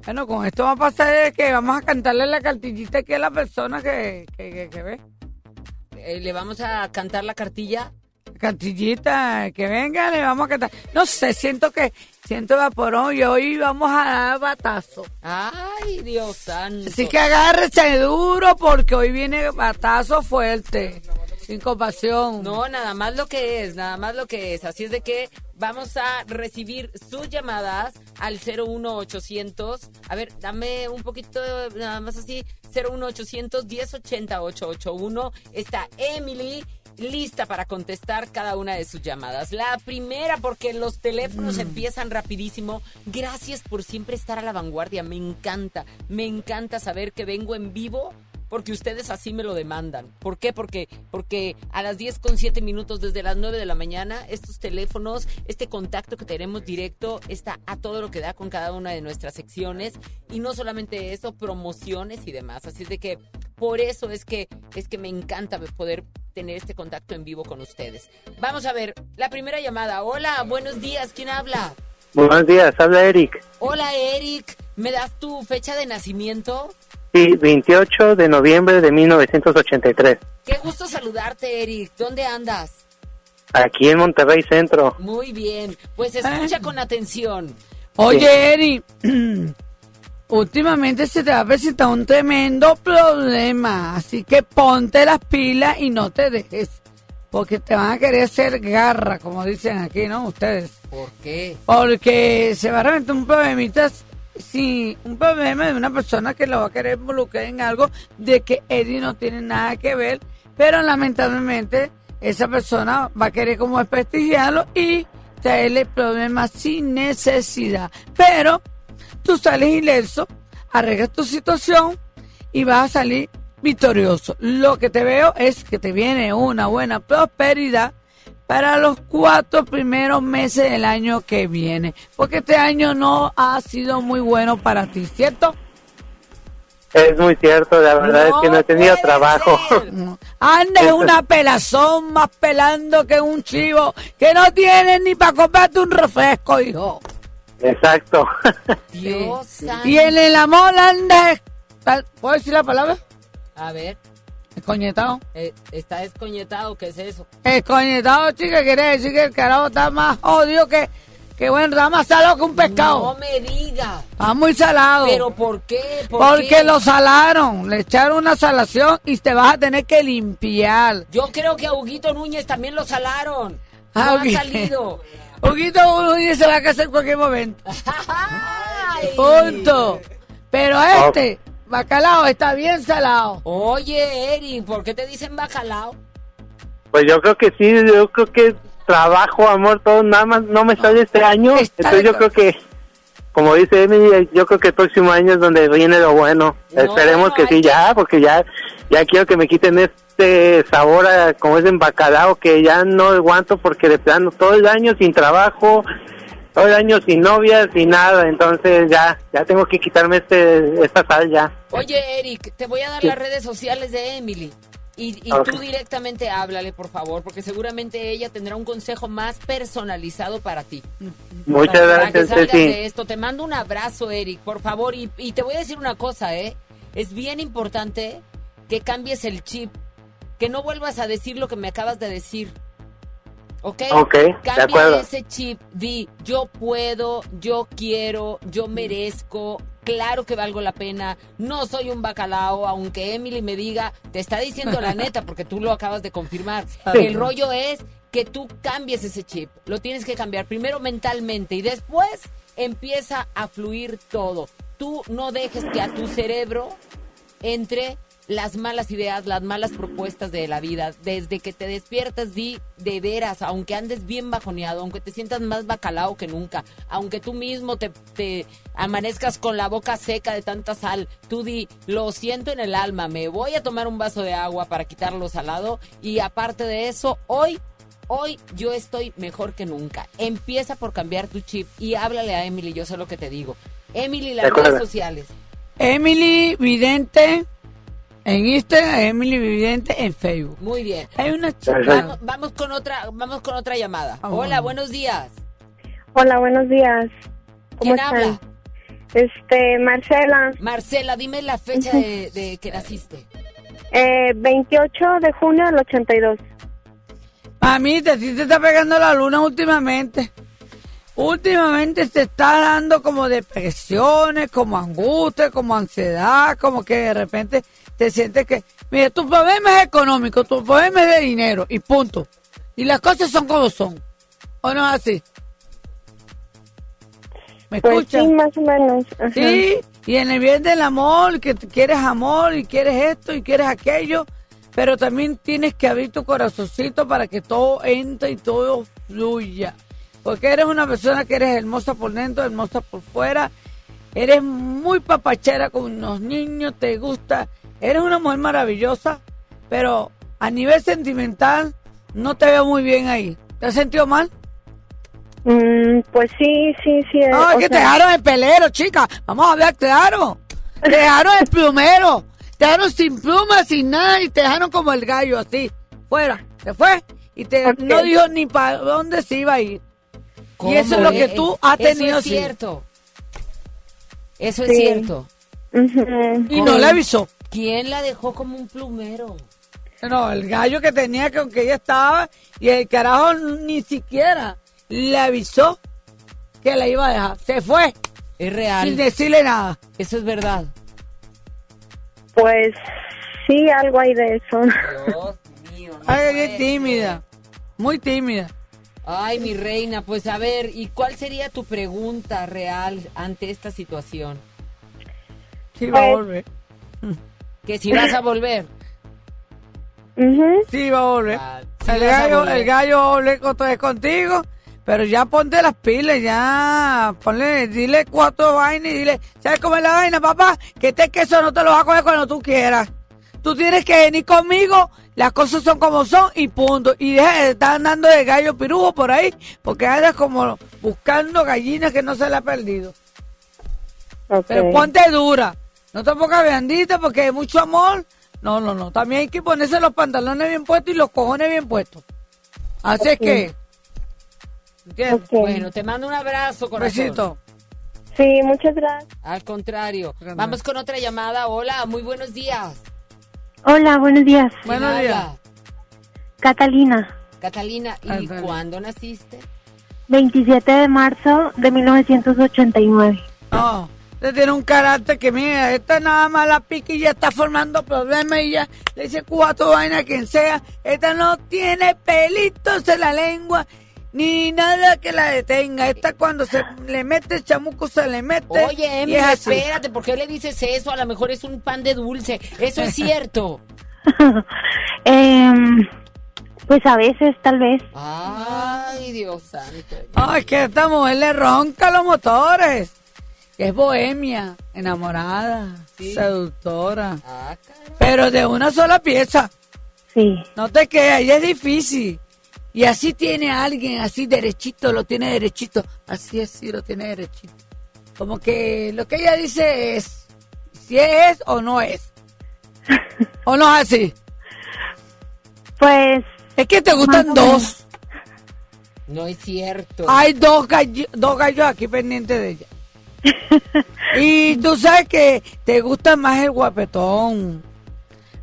Bueno, con esto va a pasar es que vamos a cantarle la cartillita que a la persona que, que, que, que ve. Eh, ¿Le vamos a cantar la cartilla? Cartillita, que venga, le vamos a cantar. No sé, siento que, siento vaporón y hoy vamos a dar batazo. Ay, Dios santo. Así que agárrese duro porque hoy viene batazo fuerte. sin compasión. No, nada más lo que es, nada más lo que es. Así es de que vamos a recibir sus llamadas al 01800. A ver, dame un poquito, nada más así. 01800 1080 881. Está Emily lista para contestar cada una de sus llamadas. La primera, porque los teléfonos empiezan rapidísimo. Gracias por siempre estar a la vanguardia. Me encanta, me encanta saber que vengo en vivo porque ustedes así me lo demandan. ¿Por qué? Porque, porque a las 10 con 7 minutos desde las 9 de la mañana, estos teléfonos, este contacto que tenemos directo está a todo lo que da con cada una de nuestras secciones. Y no solamente eso, promociones y demás. Así es de que por eso es que, es que me encanta poder tener este contacto en vivo con ustedes. Vamos a ver, la primera llamada. Hola, buenos días, ¿quién habla? Buenos días, habla Eric. Hola Eric, ¿me das tu fecha de nacimiento? Sí, 28 de noviembre de 1983. Qué gusto saludarte Eric, ¿dónde andas? Aquí en Monterrey Centro. Muy bien, pues escucha con atención. Oye, Eri, *clears throat* últimamente se te va a presentar un tremendo problema, así que ponte las pilas y no te dejes, porque te van a querer hacer garra, como dicen aquí, ¿no? Ustedes. ¿Por qué? Porque se va a reventar un problemita, sí, un problema de una persona que lo va a querer involucrar en algo de que Eddie no tiene nada que ver, pero lamentablemente esa persona va a querer como desprestigiarlo y traerle problemas sin necesidad. Pero tú sales ileso, arreglas tu situación y vas a salir victorioso. Lo que te veo es que te viene una buena prosperidad para los cuatro primeros meses del año que viene. Porque este año no ha sido muy bueno para ti, ¿cierto? Es muy cierto, la verdad es que no he tenido trabajo. *laughs* Andes una pelazón más pelando que un chivo que no tienes ni para comprarte un refresco, hijo. Exacto. *laughs* Dios Y en el amor andes... ¿Puedo decir la palabra? A ver, Escoñetado. eh, ¿está descoñetado? ¿Qué es eso? Escoñetado, chica, quiere decir que el carajo está más odio que, que bueno, está más salado que un pescado. No me diga. Está muy salado. ¿Pero por qué? ¿Por Porque qué? lo salaron, le echaron una salación y te vas a tener que limpiar. Yo creo que a Huguito Núñez también lo salaron. No Ah, ha salido. *laughs* Huguito Núñez se va a casar en cualquier momento. *laughs* Punto. Pero este, bacalao, está bien salado. Oye, Eric, ¿por qué te dicen bacalao? Pues yo creo que sí, yo creo que trabajo, amor, todo, nada más no me sale este año. Entonces yo creo que, como dice Emily, yo creo que el próximo año es donde viene lo bueno. Esperemos que sí, ya, porque ya, ya quiero que me quiten este sabor a, como es en bacalao, que ya no aguanto porque de plano todo el año sin trabajo, todo el año sin novia, sin nada. Entonces ya, ya tengo que quitarme este, esta sal ya. Oye, Eric, te voy a dar Sí. las redes sociales de Emily. Y, y Ok. tú directamente háblale, por favor, porque seguramente ella tendrá un consejo más personalizado para ti. Muchas para, para gracias, que salgas de esto. Te mando un abrazo, Eric, por favor. Y, y te voy a decir una cosa, ¿eh? Es bien importante que cambies el chip, que no vuelvas a decir lo que me acabas de decir. ¿Ok? Ok, de Cambia acuerdo. ese chip. Di, yo puedo, yo quiero, yo merezco. Claro que valgo la pena. No soy un bacalao, aunque Emily me diga, te está diciendo la *laughs* neta, porque tú lo acabas de confirmar. El rollo es que tú cambies ese chip. Lo tienes que cambiar primero mentalmente y después empieza a fluir todo. Tú no dejes que a tu cerebro entre las malas ideas, las malas propuestas de la vida. Desde que te despiertas, di de veras, aunque andes bien bajoneado, aunque te sientas más bacalao que nunca, aunque tú mismo te, te amanezcas con la boca seca de tanta sal, tú di, lo siento en el alma, me voy a tomar un vaso de agua para quitar lo salado y aparte de eso, hoy Hoy yo estoy mejor que nunca. Empieza por cambiar tu chip y háblale a Emily, yo sé lo que te digo. Emily, las redes sociales. Emily Vidente en Instagram, Emily Vidente en Facebook. Muy bien. Hay una chica. Vamos, vamos con otra, vamos con otra llamada. Hola, buenos días. Hola, buenos días. ¿Cómo ¿Quién están? habla? Este, Marcela, Marcela, dime la fecha de, de que naciste. eh, 28 de junio del 82. Mamita, sí te está pegando la luna últimamente. Últimamente se está dando como depresiones, como angustia, como ansiedad, como que de repente te sientes que, mira, tu problema es económico, tu problema es de dinero y punto. Y las cosas son como son. ¿O no es así? ¿Me Pues escuchas? sí, más o menos. ajá. Sí, y en el bien del amor, que quieres amor y quieres esto y quieres aquello, pero también tienes que abrir tu corazoncito para que todo entre y todo fluya. Porque eres una persona que eres hermosa por dentro, hermosa por fuera, eres muy papachera con los niños, te gusta, eres una mujer maravillosa, pero a nivel sentimental no te veo muy bien ahí. ¿Te has sentido mal? Mm, pues sí, sí, sí. eh, No, es que te dejaron el pelero, chica. Vamos a hablar claro. Te dejaron el plumero. Te dejaron sin plumas, sin nada, y te dejaron como el gallo, así. Fuera. Se fue. Y te no dijo ni para dónde se iba a ir. ¿Cómo? Y eso es lo que Eh, tú has eso tenido. es sí. cierto. Eso es Sí. cierto. Y no le avisó. ¿Quién la dejó como un plumero? No, el gallo que tenía con que ella estaba y el carajo ni siquiera le avisó que la iba a dejar. Se fue. Es real. Sin decirle nada. Eso es verdad. Pues sí, algo hay de eso. Ay, qué tímida. Muy tímida. Ay, mi reina, pues a ver, ¿y cuál sería tu pregunta real ante esta situación? Sí, va a volver. Que si vas a volver. Sí, va a volver. sí el, a gallo, volver. el gallo va a volver otra vez contigo, pero ya ponte las pilas, ya. Ponle, dile cuatro vainas y dile, ¿sabes cómo es la vaina, papá? Que este queso no te lo vas a comer cuando tú quieras. Tú tienes que venir conmigo, las cosas son como son y punto. Y deja de estar andando de gallo pirujo por ahí, porque andas como buscando gallinas que no se le ha perdido. Pero ponte dura. No te pongas blandita porque hay mucho amor. No, no, no. También hay que ponerse los pantalones bien puestos y los cojones bien puestos. Así es Ok. que. ¿entiendes? Bueno, te mando un abrazo, corazón. Besito. Sí, muchas gracias. Al contrario. Vamos con otra llamada. Hola, muy buenos días. Hola, buenos días. ¿Quién habla? Catalina, Catalina, ¿y cuándo naciste? 27 de marzo de 1989. No, usted tiene un carácter que, mira, esta nada más la pica y ya está formando problemas y ya le dice cuatro vainas a quien sea. Esta no tiene pelitos en la lengua ni nada que la detenga. Esta cuando se le mete el chamuco se le mete. Oye, Emily, es espérate, ¿por qué le dices eso? A lo mejor es un pan de dulce. Eso es *laughs* cierto. *laughs* Em, pues a veces, tal vez. Ay, Dios santo. Ay, que esta mujer le ronca los motores. Que es bohemia, enamorada, seductora. Pero de una sola pieza. Sí. No te quedes, y es difícil. Y así tiene a alguien, así derechito, lo tiene derechito. Así es, sí, lo tiene derechito. Como que lo que ella dice es, si es o no es. *laughs* ¿O no es así? Pues... Es que te gustan dos. No es cierto. Hay dos, gallo- dos gallos aquí pendientes de ella. Y tú sabes que te gusta más el guapetón.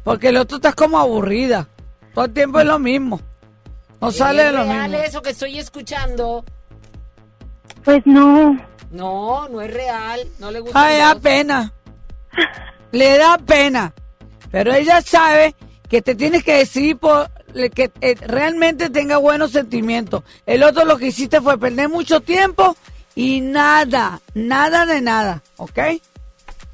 Porque el otro estás como aburrida. Todo el tiempo es lo mismo. No sale de ¿Es lo real mismo. eso que estoy escuchando? Pues no. No, no es real. No le gusta. Ay, da pena. Le da pena. Pero ella sabe que te tienes que decidir por que eh, realmente tenga buenos sentimientos. El otro lo que hiciste fue perder mucho tiempo y nada, nada de nada, ¿ok?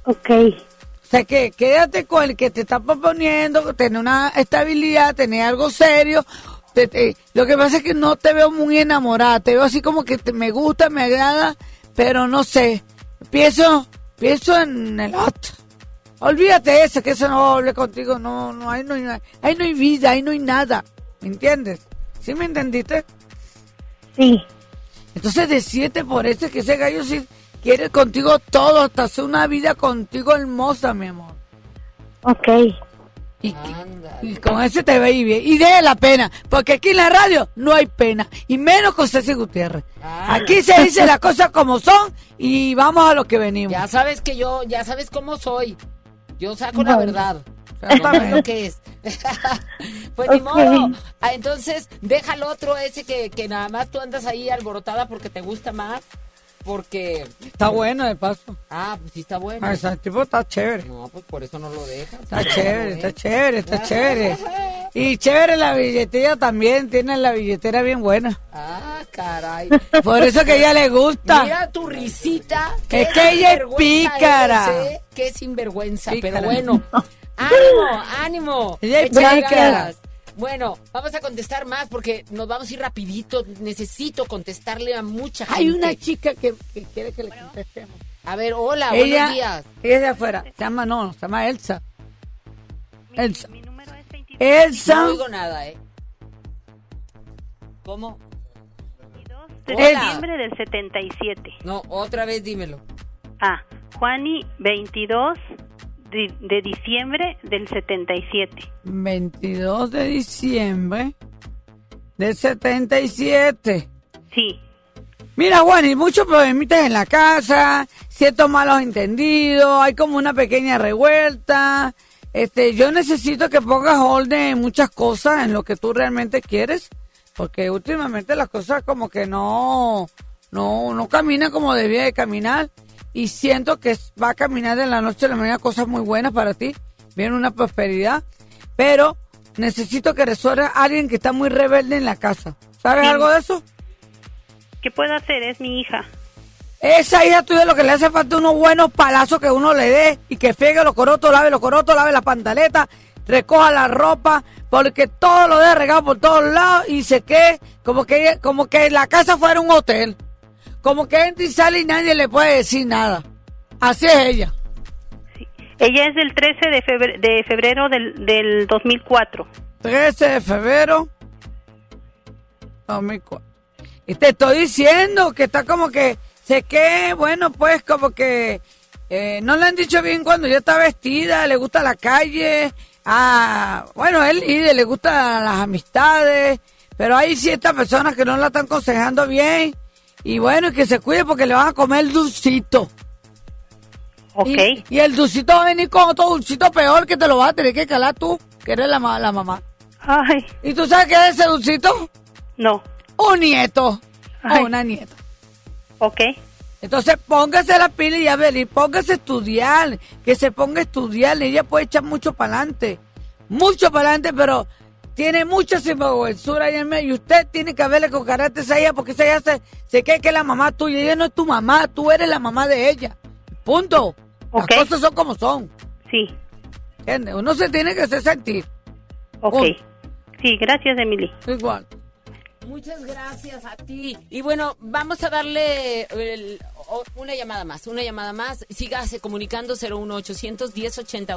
Ok. O sea que quédate con el que te está proponiendo, tener una estabilidad, tener algo serio. Te- te- lo que pasa es que no te veo muy enamorada, te veo así como que te- me gusta, me agrada, pero no sé. Pienso, pienso en el otro. Olvídate de eso, que eso no hable contigo, no, no, ahí no hay, ahí no hay vida, ahí no hay nada, ¿me entiendes? ¿Sí me entendiste? Sí. Entonces decídete por eso que ese gallo sí quiere contigo todo, hasta hacer una vida contigo hermosa, mi amor. Ok. Y, y con ese te veis bien. Y de la pena, porque aquí en la radio no hay pena, y menos con Ceci Gutiérrez. Aquí se dice las cosas como son y vamos a lo que venimos. Ya sabes que yo, ya sabes cómo soy. Yo saco la verdad. Lo que es. *laughs* pues ni Ok. modo. Ah, entonces, deja al otro ese que, que nada más tú andas ahí alborotada porque te gusta más. porque... Está bueno de paso. Ah, pues sí está bueno. Ah, ese tipo está chévere. No, pues por eso no lo dejas. Está chévere, está chévere, está *laughs* chévere. Y chévere la billetera también, tiene la billetera bien buena. Ah, caray. Por eso que a ella le gusta. Mira tu risita. Es que ella es pícara. eres, ¿eh? Qué sinvergüenza, Pícara. pero bueno. *laughs* ánimo, *laughs* ánimo. Es ganas. Bueno, vamos a contestar más porque nos vamos a ir rapidito. Necesito contestarle a mucha gente. Hay una chica que, que quiere que le contestemos. A ver, hola, ella, buenos días. Ella es de afuera. Se llama, no, se llama Elsa. Elsa. Elsa. No oigo nada, ¿eh? ¿Cómo? de Hola. diciembre del 77. No, otra vez dímelo. Ah, Juani 22 de, de diciembre del 77. 22 de diciembre del 77. Sí. Mira, Juan, y muchos problemitas en la casa, ciertos malos entendidos, hay como una pequeña revuelta. Este, yo necesito que pongas orden en muchas cosas, en lo que tú realmente quieres, porque últimamente las cosas como que no, no, no caminan como debía de caminar, y siento que va a caminar de la noche a la mañana cosas muy buenas para ti, viene una prosperidad, pero necesito que resuelva a alguien que está muy rebelde en la casa. ¿Sabes Sí. algo de eso? ¿Qué puedo hacer? Es mi hija. Esa hija tuya lo que le hace falta unos buenos palazos que uno le dé y que friegue los corotos, lave los corotos, lave la pantaleta, recoja la ropa, porque todo lo deja regado por todos lados y se quede como que, como que la casa fuera un hotel. Como que entra y sale y nadie le puede decir nada. Así es ella. Ella es del 13 de febrero, de febrero del, del 2004. 13 de febrero 2004. Y te estoy diciendo que está como que se que, bueno, pues como que eh, no le han dicho bien cuando ella está vestida, le gusta la calle, ah, bueno, él y le gustan las amistades, pero hay ciertas personas que no la están aconsejando bien y bueno, y que se cuide porque le van a comer el dulcito. Ok. Y, y el dulcito va a venir con otro dulcito peor que te lo vas a tener que calar tú, que eres la, la mamá. Ay. ¿Y tú sabes qué es ese dulcito? No. Un nieto Ay. o una nieta. Ok. Entonces póngase la pila y a ver, y póngase a estudiar, que se ponga a estudiar, ella puede echar mucho para adelante, mucho para adelante, pero tiene mucha sinvergüenzura y usted tiene que verle con carácter a ella, porque esa ella se, se cree que es la mamá tuya, ella no es tu mamá, tú eres la mamá de ella, punto. Las cosas son como son. Sí. ¿Entiendes? Uno se tiene que hacer sentir. Ok. Sí, gracias, Emily. Igual. Muchas gracias a ti. Y bueno, vamos a darle una llamada más, una llamada más. Sígase comunicando 01800 1080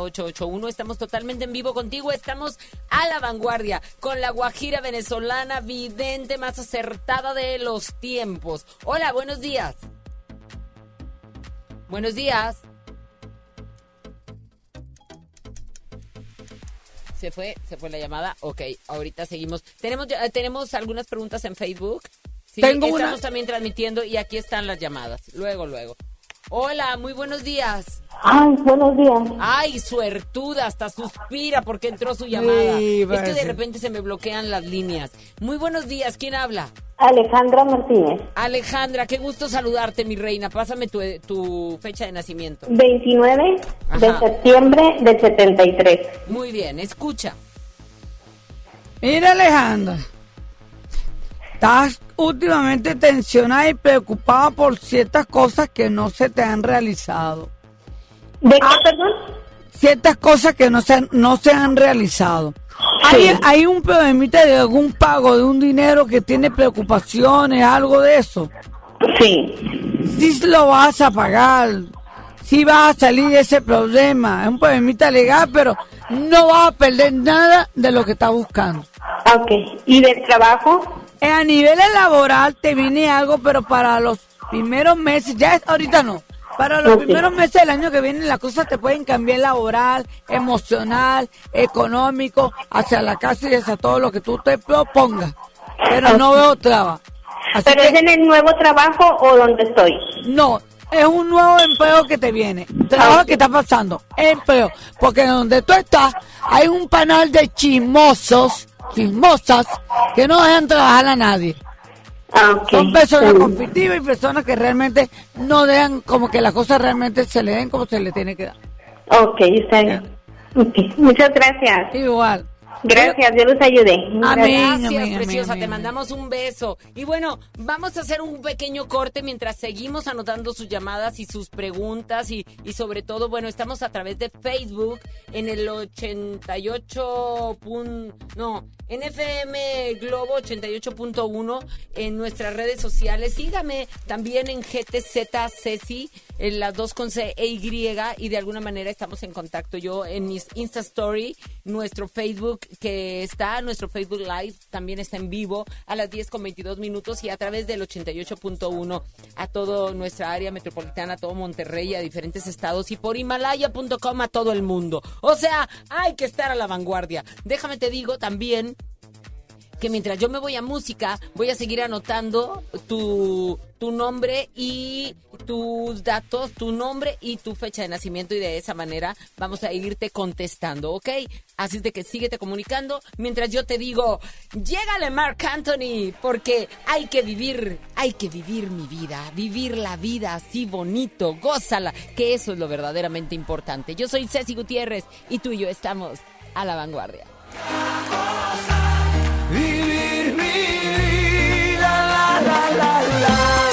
Estamos totalmente en vivo contigo. Estamos a la vanguardia con la guajira venezolana vidente más acertada de los tiempos. Hola, buenos días. Buenos días. Se fue, se fue la llamada. Ok, ahorita seguimos. Tenemos, ya- tenemos algunas preguntas en Facebook. Sí, Tengo estamos una. también transmitiendo y aquí están las llamadas. Luego, luego. Hola, muy buenos días. Ay, buenos días. Ay, suertuda, hasta suspira porque entró su llamada. Sí, es que de repente se me bloquean las líneas. Muy buenos días, ¿quién habla? Alejandra Martínez, Alejandra, qué gusto saludarte, mi reina. Pásame tu, tu fecha de nacimiento. 29 de Ajá. septiembre del 73. Muy bien, escucha. Mira, Alejandra. Estás últimamente tensionada y preocupada por ciertas cosas que no se te han realizado. ¿De qué, perdón? Ciertas cosas que no se, han- no se han realizado. Hay, hay un problemita de algún pago de un dinero que tiene preocupaciones, algo de eso. Sí. Sí lo vas a pagar. Sí vas a salir de ese problema. Es un problemita legal, pero no vas a perder nada de lo que estás buscando. Ok. ¿Y del trabajo? Eh, A nivel laboral te viene algo, pero para los primeros meses, ya es, ahorita no. Para los primeros meses del año que viene las cosas te pueden cambiar laboral, emocional, económico, hacia la casa y hacia todo lo que tú te propongas. Pero no veo traba. Así ¿Pero que- es en el nuevo trabajo o donde estoy? no, es un nuevo empleo que te viene. Trabajo que está pasando. Empleo. Porque donde tú estás hay un panel de chismosos, chismosas, que no dejan trabajar a nadie. Ah, ok. Son personas conflictivas y personas que realmente no dejan como que las cosas realmente se le den como se le tiene que dar. Ok, está bien. Ok, Muchas gracias. Igual. Gracias, Dios los ayude. Gracias, preciosa. Te mandamos un beso. Y bueno, vamos a hacer un pequeño corte mientras seguimos anotando sus llamadas y sus preguntas. Y, y sobre todo, bueno, estamos a través de Facebook en el 88. pun- no, en FM Globo 88.1 en nuestras redes sociales. Sígame también en GTZ Ceci, en las dos con C e Y, y de alguna manera estamos en contacto. Yo en mis Insta Story, nuestro Facebook que está, nuestro Facebook Live también está en vivo a las 10 con 22 minutos y a través del 88.1 a toda nuestra área metropolitana, a todo Monterrey, a diferentes estados y por himalaya.com a todo el mundo. O sea, hay que estar a la vanguardia. Déjame te digo también que mientras yo me voy a música, voy a seguir anotando tu, tu nombre y tus datos, tu nombre y tu fecha de nacimiento y de esa manera vamos a irte contestando, ¿ok? Así es de que síguete comunicando mientras yo te digo, llégale Mark Anthony, porque hay que vivir, hay que vivir mi vida, vivir la vida así bonito, gózala, que eso es lo verdaderamente importante. Yo soy Ceci Gutiérrez y tú y yo estamos a la vanguardia. Vivir mi vida, la, la, la, la.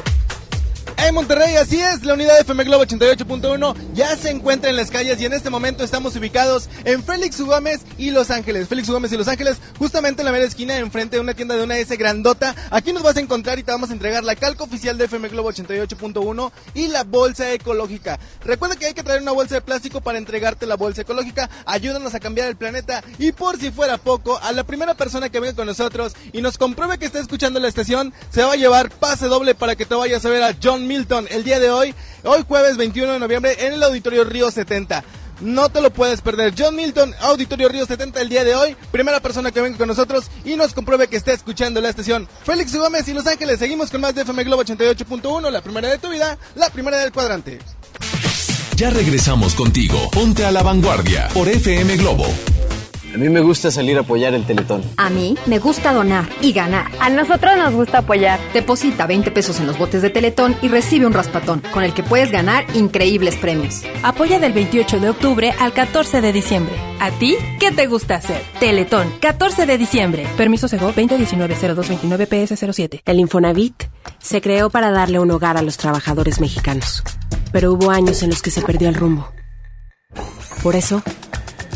Monterrey, así es, la unidad FM Globo 88.1 ya se encuentra en las calles y en este momento estamos ubicados en Félix. Gómez y Los Ángeles. Félix. Gómez y Los Ángeles, justamente en la mera esquina, enfrente de una tienda de una S grandota. Aquí nos vas a encontrar y te vamos a entregar la calca oficial de FM Globo 88.1 y la bolsa ecológica. Recuerda que hay que traer una bolsa de plástico para entregarte la bolsa ecológica. Ayúdanos a cambiar el planeta y por si fuera poco, a la primera persona que venga con nosotros y nos compruebe que está escuchando la estación, se va a llevar pase doble para que te vayas a ver a John Milton el día de hoy, hoy jueves 21 de noviembre en el Auditorio Río 70. No te lo puedes perder. John Milton, Auditorio Río 70 el día de hoy. Primera persona que venga con nosotros y nos compruebe que está escuchando la estación. Félix Gómez y Los Ángeles. Seguimos con más de FM Globo 88.1, la primera de tu vida, la primera del cuadrante. Ya regresamos contigo. Ponte a la vanguardia por FM Globo. A mí me gusta salir a apoyar el Teletón. A mí me gusta donar y ganar. A nosotros nos gusta apoyar. Deposita 20 pesos en los botes de Teletón y recibe un raspatón, con el que puedes ganar increíbles premios. Apoya del 28 de octubre al 14 de diciembre. ¿A ti qué te gusta hacer? Teletón, 14 de diciembre. Permiso Sego 2019-0229 PS07. El Infonavit se creó para darle un hogar a los trabajadores mexicanos. Pero hubo años en los que se perdió el rumbo. Por eso,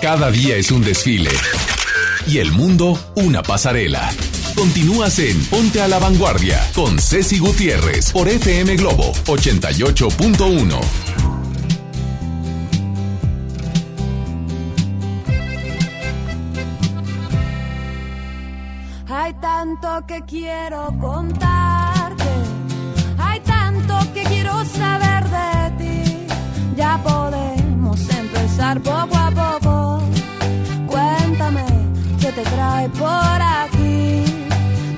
Cada día es un desfile. Y el mundo una pasarela. Continúas en Ponte a la Vanguardia con Ceci Gutiérrez por FM Globo 88.1. Hay tanto que quiero contarte, hay tanto que quiero saber de ti. Ya podemos empezar poco a te trae por aquí.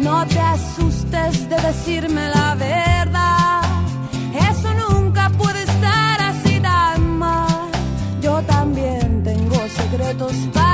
No te asustes de decirme la verdad. Eso nunca puede estar así tan mal. Yo también tengo secretos para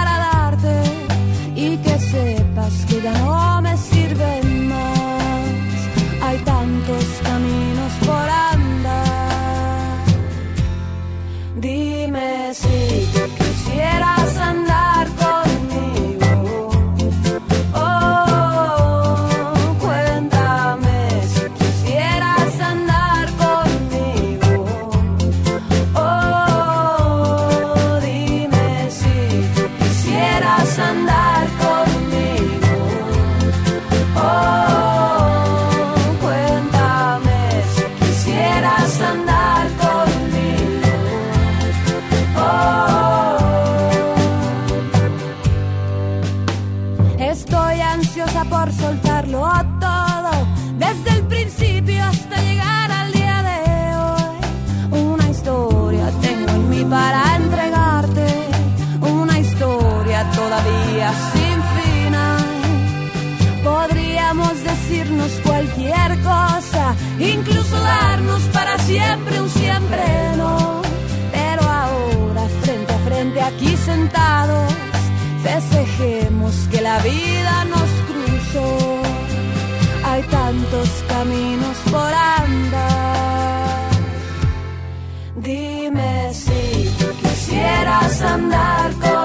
todavía sin final. Podríamos decirnos cualquier cosa, incluso darnos para siempre un siempre no. Pero ahora, frente a frente, aquí sentados, festejemos que la vida nos cruzó. Hay tantos caminos por andar. Dime si tú quisieras andar con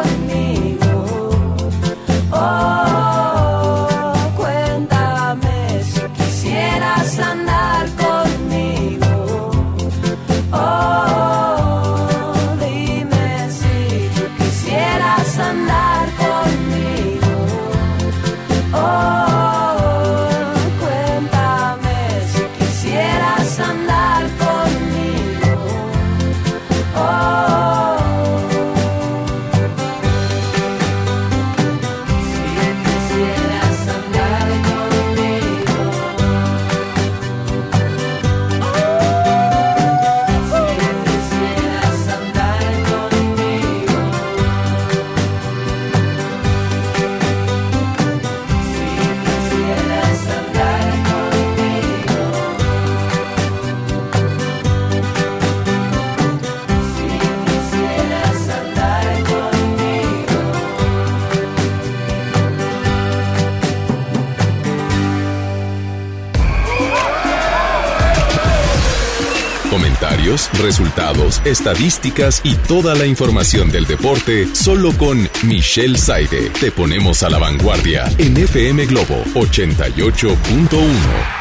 resultados, estadísticas y toda la información del deporte solo con Michelle Saide. Te ponemos a la vanguardia en FM Globo 88.1.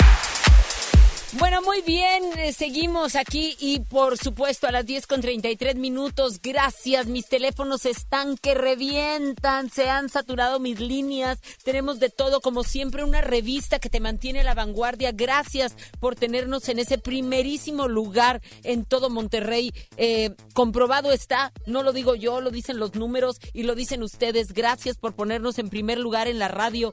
seguimos aquí y por supuesto a las 10 con 33 minutos. Gracias, mis teléfonos están que revientan, se han saturado mis líneas. Tenemos de todo, como siempre, una revista que te mantiene a la vanguardia. Gracias por tenernos en ese primerísimo lugar en todo Monterrey. Eh, comprobado está, no lo digo yo, lo dicen los números y lo dicen ustedes. Gracias por ponernos en primer lugar en la radio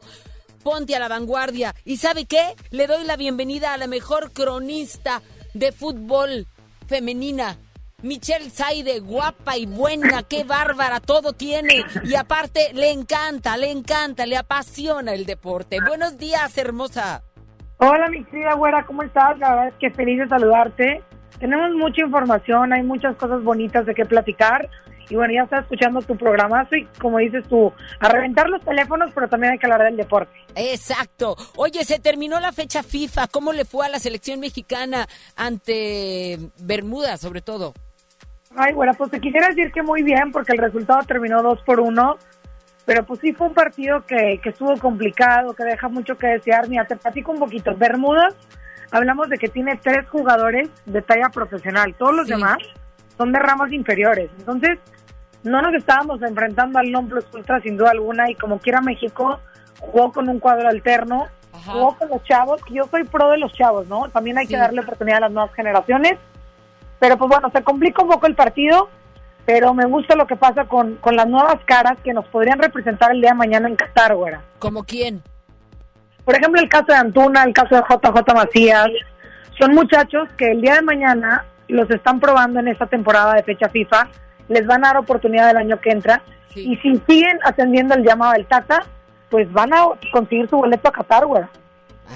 ponte a la vanguardia. ¿Y sabe qué? Le doy la bienvenida a la mejor cronista de fútbol femenina. Michelle Saide, guapa y buena, qué bárbara, todo tiene. Y aparte, le encanta, le encanta, le apasiona el deporte. Buenos días, hermosa. Hola, mi querida güera, ¿cómo estás? La verdad es que feliz de saludarte. Tenemos mucha información, hay muchas cosas bonitas de qué platicar. Y bueno, ya estás escuchando tu programazo y como dices tú, a reventar los teléfonos, pero también hay que hablar del deporte. Exacto. Oye, se terminó la fecha FIFA. ¿Cómo le fue a la selección mexicana ante Bermuda, sobre todo? Ay, bueno, pues te quisiera decir que muy bien, porque el resultado terminó dos por uno. Pero pues sí fue un partido que, que estuvo complicado, que deja mucho que desear. Mira, te platico un poquito. Bermuda, hablamos de que tiene tres jugadores de talla profesional. Todos los demás son de ramas inferiores. Entonces, no nos estábamos enfrentando al non plus ultra sin duda alguna. Y como quiera México, jugó con un cuadro alterno, jugó con los chavos. que Yo soy pro de los chavos, ¿no? También hay que darle oportunidad a las nuevas generaciones. Pero pues bueno, se complica un poco el partido pero me gusta lo que pasa con, con las nuevas caras que nos podrían representar el día de mañana en Qatar, güera. ¿Como quién? Por ejemplo, el caso de Antuna, el caso de JJ Macías. Son muchachos que el día de mañana los están probando en esta temporada de fecha FIFA. Les van a dar oportunidad el año que entra. Y si siguen atendiendo el llamado del Tata, pues van a conseguir su boleto a Qatar, güera.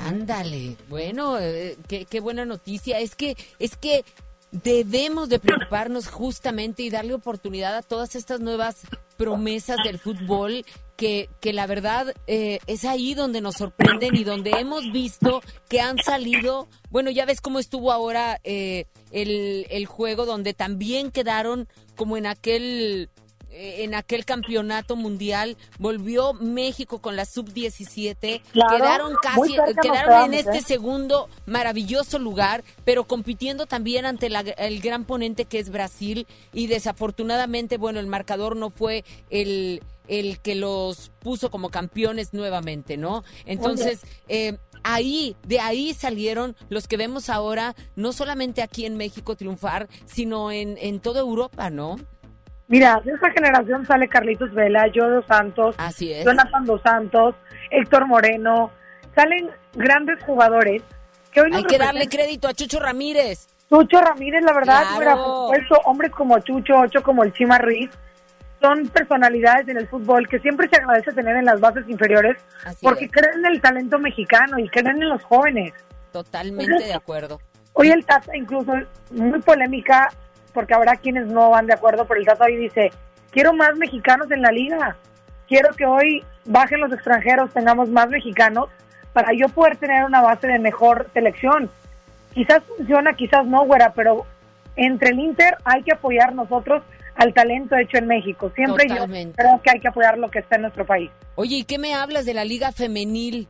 Ándale, bueno, eh, qué, qué buena noticia. Es que, es que debemos de preocuparnos justamente y darle oportunidad a todas estas nuevas promesas del fútbol que, que la verdad eh, es ahí donde nos sorprenden y donde hemos visto que han salido, bueno, ya ves cómo estuvo ahora eh, el, el juego donde también quedaron como en aquel en aquel campeonato mundial volvió México con la sub-17 Claro, quedaron casi quedaron en este ¿eh? segundo maravilloso lugar pero compitiendo también ante la- el gran ponente que es Brasil y desafortunadamente bueno el marcador no fue el el que los puso como campeones nuevamente no entonces eh, ahí, de ahí salieron los que vemos ahora, no solamente aquí en México triunfar, sino en, en toda Europa, ¿no? Mira, de esa generación sale Carlitos Vela, Yo dos Santos, Así es. Jonathan dos Santos, Héctor Moreno. Salen grandes jugadores que hoy Hay que darle crédito a Chucho Ramírez. Chucho Ramírez, la verdad, Claro. mira, por supuesto, hombres como Chucho, Ocho como el Chima Ruiz, son personalidades en el fútbol que siempre se agradece tener en las bases inferiores porque creen en el talento mexicano y creen en los jóvenes. Totalmente de acuerdo. Hoy el Tata incluso muy polémica porque habrá quienes no van de acuerdo, pero el Tata hoy dice, quiero más mexicanos en la liga, quiero que hoy bajen los extranjeros, tengamos más mexicanos para yo poder tener una base de mejor selección. Quizás funciona, quizás no, güera, pero entre el Inter hay que apoyar nosotros al talento hecho en México. Siempre yo creo que hay que apoyar lo que está en nuestro país. Oye, ¿y qué me hablas de la Liga Femenil?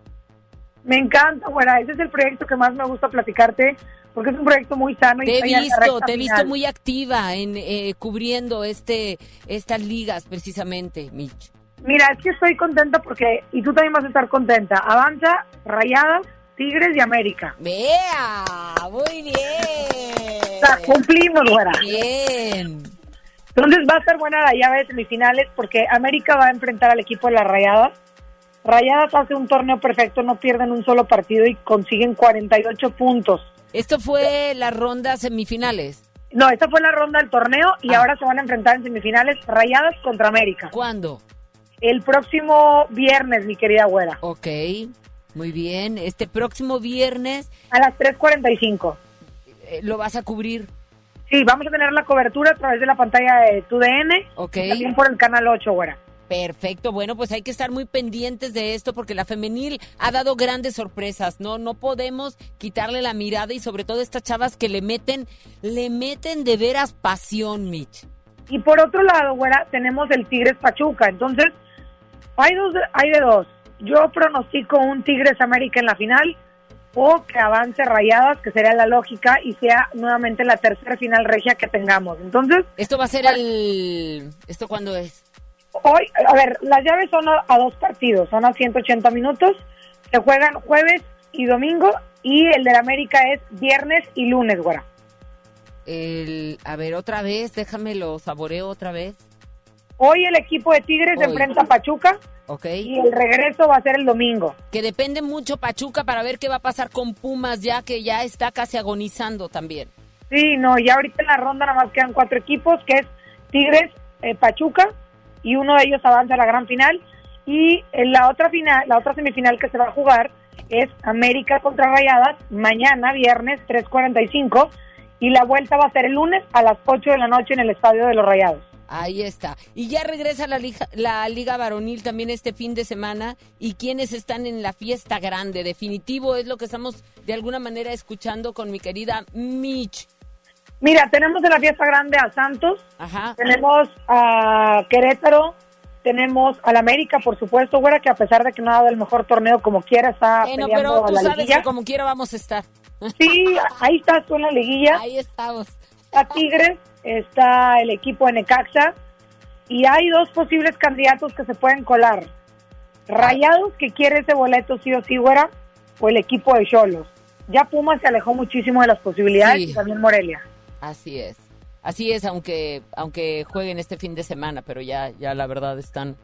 Me encanta, güera. Ese es el proyecto que más me gusta platicarte porque es un proyecto muy sano. Te he visto, te he visto muy activa en eh, cubriendo este estas ligas precisamente, Mitch. Mira, es que estoy contenta porque, y tú también vas a estar contenta, avanza Rayadas, Tigres y América. Vea, muy bien. O sea, cumplimos, güera. Bien. Entonces va a estar buena la llave de semifinales porque América va a enfrentar al equipo de las Rayadas. Rayadas hace un torneo perfecto, no pierden un solo partido y consiguen 48 puntos. ¿Esto fue la ronda semifinales? No, esta fue la ronda del torneo y ah. ahora se van a enfrentar en semifinales Rayadas contra América. ¿Cuándo? El próximo viernes, mi querida güera. Ok, muy bien. Este próximo viernes... A las 3.45. Eh, ¿Lo vas a cubrir? Sí, vamos a tener la cobertura a través de la pantalla de TUDN. Ok. Y también por el canal 8, güera. Perfecto, bueno, pues hay que estar muy pendientes de esto porque la femenil ha dado grandes sorpresas, ¿no? No podemos quitarle la mirada y sobre todo estas chavas que le meten, le meten de veras pasión, Mitch. Y por otro lado, güera, tenemos el Tigres Pachuca, entonces hay, dos, hay de dos. Yo pronostico un Tigres América en la final o que avance Rayadas, que sería la lógica, y sea nuevamente la tercera final regia que tengamos. Entonces... ¿Esto va a ser el... ¿Esto cuándo es? Hoy, a ver, las llaves son a, dos partidos, son a 180 minutos, se juegan jueves y domingo, y el de la América es viernes y lunes, güera. El, a ver, otra vez, déjame lo saboreo otra vez. Hoy el equipo de Tigres enfrenta a Pachuca. Y el regreso va a ser el domingo. Que depende mucho Pachuca para ver qué va a pasar con Pumas, ya que ya está casi agonizando también. Sí, no, ya ahorita en la ronda nada más quedan cuatro equipos, que es Tigres, eh, Pachuca, y uno de ellos avanza a la gran final. Y en la otra final, la otra semifinal que se va a jugar es América contra Rayadas, mañana, viernes, 3.45, y la vuelta va a ser el lunes a las 8 de la noche en el Estadio de los Rayados. Ahí está. Y ya regresa la liga, la liga varonil también este fin de semana. ¿Y quiénes están en la fiesta grande? Definitivo es lo que estamos de alguna manera escuchando con mi querida Mitch. Mira, tenemos en la fiesta grande a Santos, Ajá. tenemos a Querétaro, tenemos al América, por supuesto, güera, que a pesar de que no ha dado el mejor torneo como quiera, está bueno, pero tú sabes que como quiera vamos a estar. Sí, ahí estás tú en la liguilla. Ahí estamos. A Tigres, está el equipo de Necaxa y hay dos posibles candidatos que se pueden colar. Rayados, que quiere ese boleto sí o sí, güera, o el equipo de Cholos. Ya Pumas se alejó muchísimo de las posibilidades y también Morelia. Así es. Así es, aunque aunque jueguen este fin de semana, pero ya ya la verdad están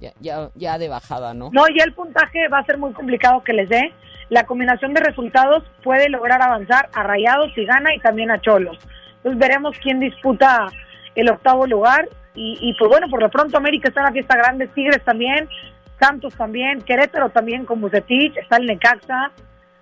ya, ya, ya de bajada, ¿no? No, ya el puntaje va a ser muy complicado que les dé. La combinación de resultados puede lograr avanzar a Rayados si gana y también a Cholos. Entonces veremos quién disputa el octavo lugar. Y, pues bueno, por lo pronto América está en la fiesta grande, Tigres también, Santos también, Querétaro también con Bucetich, está el Necaxa.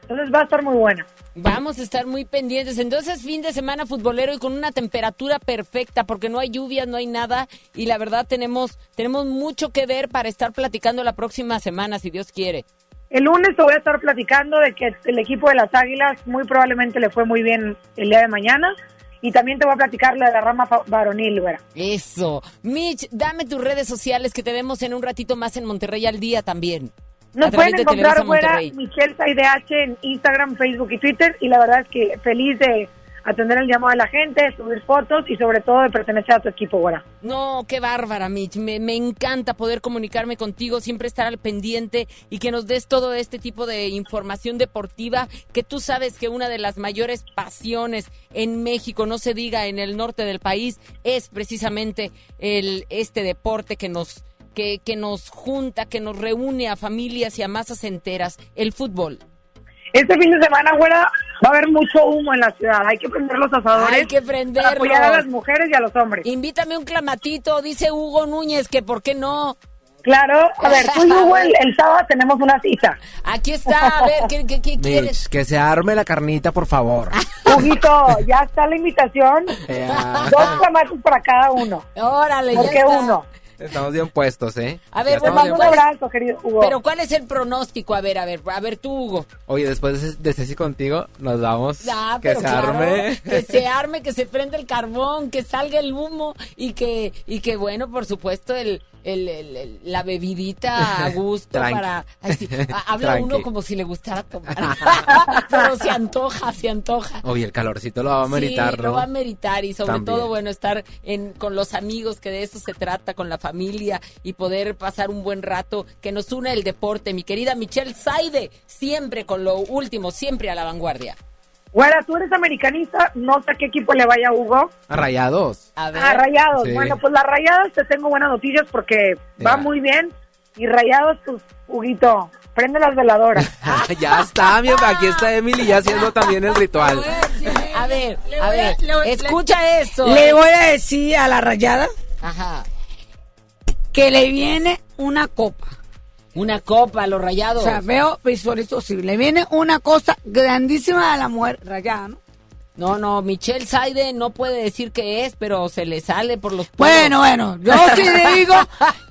Entonces va a estar muy buena. Vamos a estar muy pendientes. Entonces, fin de semana futbolero y con una temperatura perfecta, porque no hay lluvias, no hay nada. Y la verdad, tenemos, tenemos mucho que ver para estar platicando la próxima semana, si Dios quiere. El lunes te voy a estar platicando de que el equipo de las Águilas muy probablemente le fue muy bien el día de mañana y también te voy a platicar lo de la rama varonil, güera. Eso. Mitch, dame tus redes sociales que te vemos en un ratito más en Monterrey al día también. Nos pueden encontrar, güera, Michelle Saideh en Instagram, Facebook y Twitter. Y la verdad es que feliz de atender el llamado de la gente, subir fotos y sobre todo de pertenecer a tu equipo, güera. No, qué bárbara, Mitch. Me, me, encanta poder comunicarme contigo, siempre estar al pendiente y que nos des todo este tipo de información deportiva que tú sabes que una de las mayores pasiones en México, no se diga en el norte del país, es precisamente el, este deporte que nos, que, que nos junta, que nos reúne a familias y a masas enteras, el fútbol. Este fin de semana, güera, Va a haber mucho humo en la ciudad. Hay que prender los asadores. Hay que prenderlos. Para apoyar a las mujeres y a los hombres. Invítame un clamatito, dice Hugo Núñez, que por qué no. Claro, a ver, tú y *laughs* Hugo el, el sábado tenemos una cita. Aquí está, a ver, ¿qué, qué, qué quieres? Mitch, que se arme la carnita, por favor. *laughs* Huguito, ya está la invitación. *laughs* Dos clamatos para cada uno. Órale, ¿Por ya qué está. uno? Estamos bien puestos, ¿eh? A ver, pues vamos Un abrazo, querido Hugo. Pero ¿cuál es el pronóstico? A ver, a ver, a ver tú, Hugo. Oye, después de, de Ceci contigo, nos vamos. Ah, que pero se claro, arme. que se arme, que se prenda el carbón, que salga el humo y que y que bueno, por supuesto el, el, el- el- la bebidita a *laughs* gusto Tranqui. para *laughs* habla Tranqui. uno como si le gustara tomar. *laughs* pero se antoja, se antoja. Oye, el calorcito lo va a meritar, sí, ¿no? lo va a meritar y sobre También. todo, bueno, estar en, con los amigos, que de eso se trata, con la familia y poder pasar un buen rato que nos une el deporte. Mi querida Michelle Saide, siempre con lo último, siempre a la vanguardia. Güera, tú eres americanista, no sé a qué equipo le vaya a Hugo. A rayados. A ver. A Rayados. Sí. Bueno, pues las Rayadas te tengo buenas noticias porque va muy bien. Y Rayados, pues, Huguito, prende las veladoras. *laughs* ya está, mi aquí está Emily ya haciendo también el ritual. A ver, a ver, escucha *laughs* esto. Le voy a decir a la rayada Ajá. que le viene una copa. Una copa a los O rayados. sea, veo, visualizo, sí, le viene una cosa grandísima a la mujer rayada, ¿no? No, no, Michelle Saide no puede decir qué es, pero se le sale por los poros. Bueno, bueno, yo sí le digo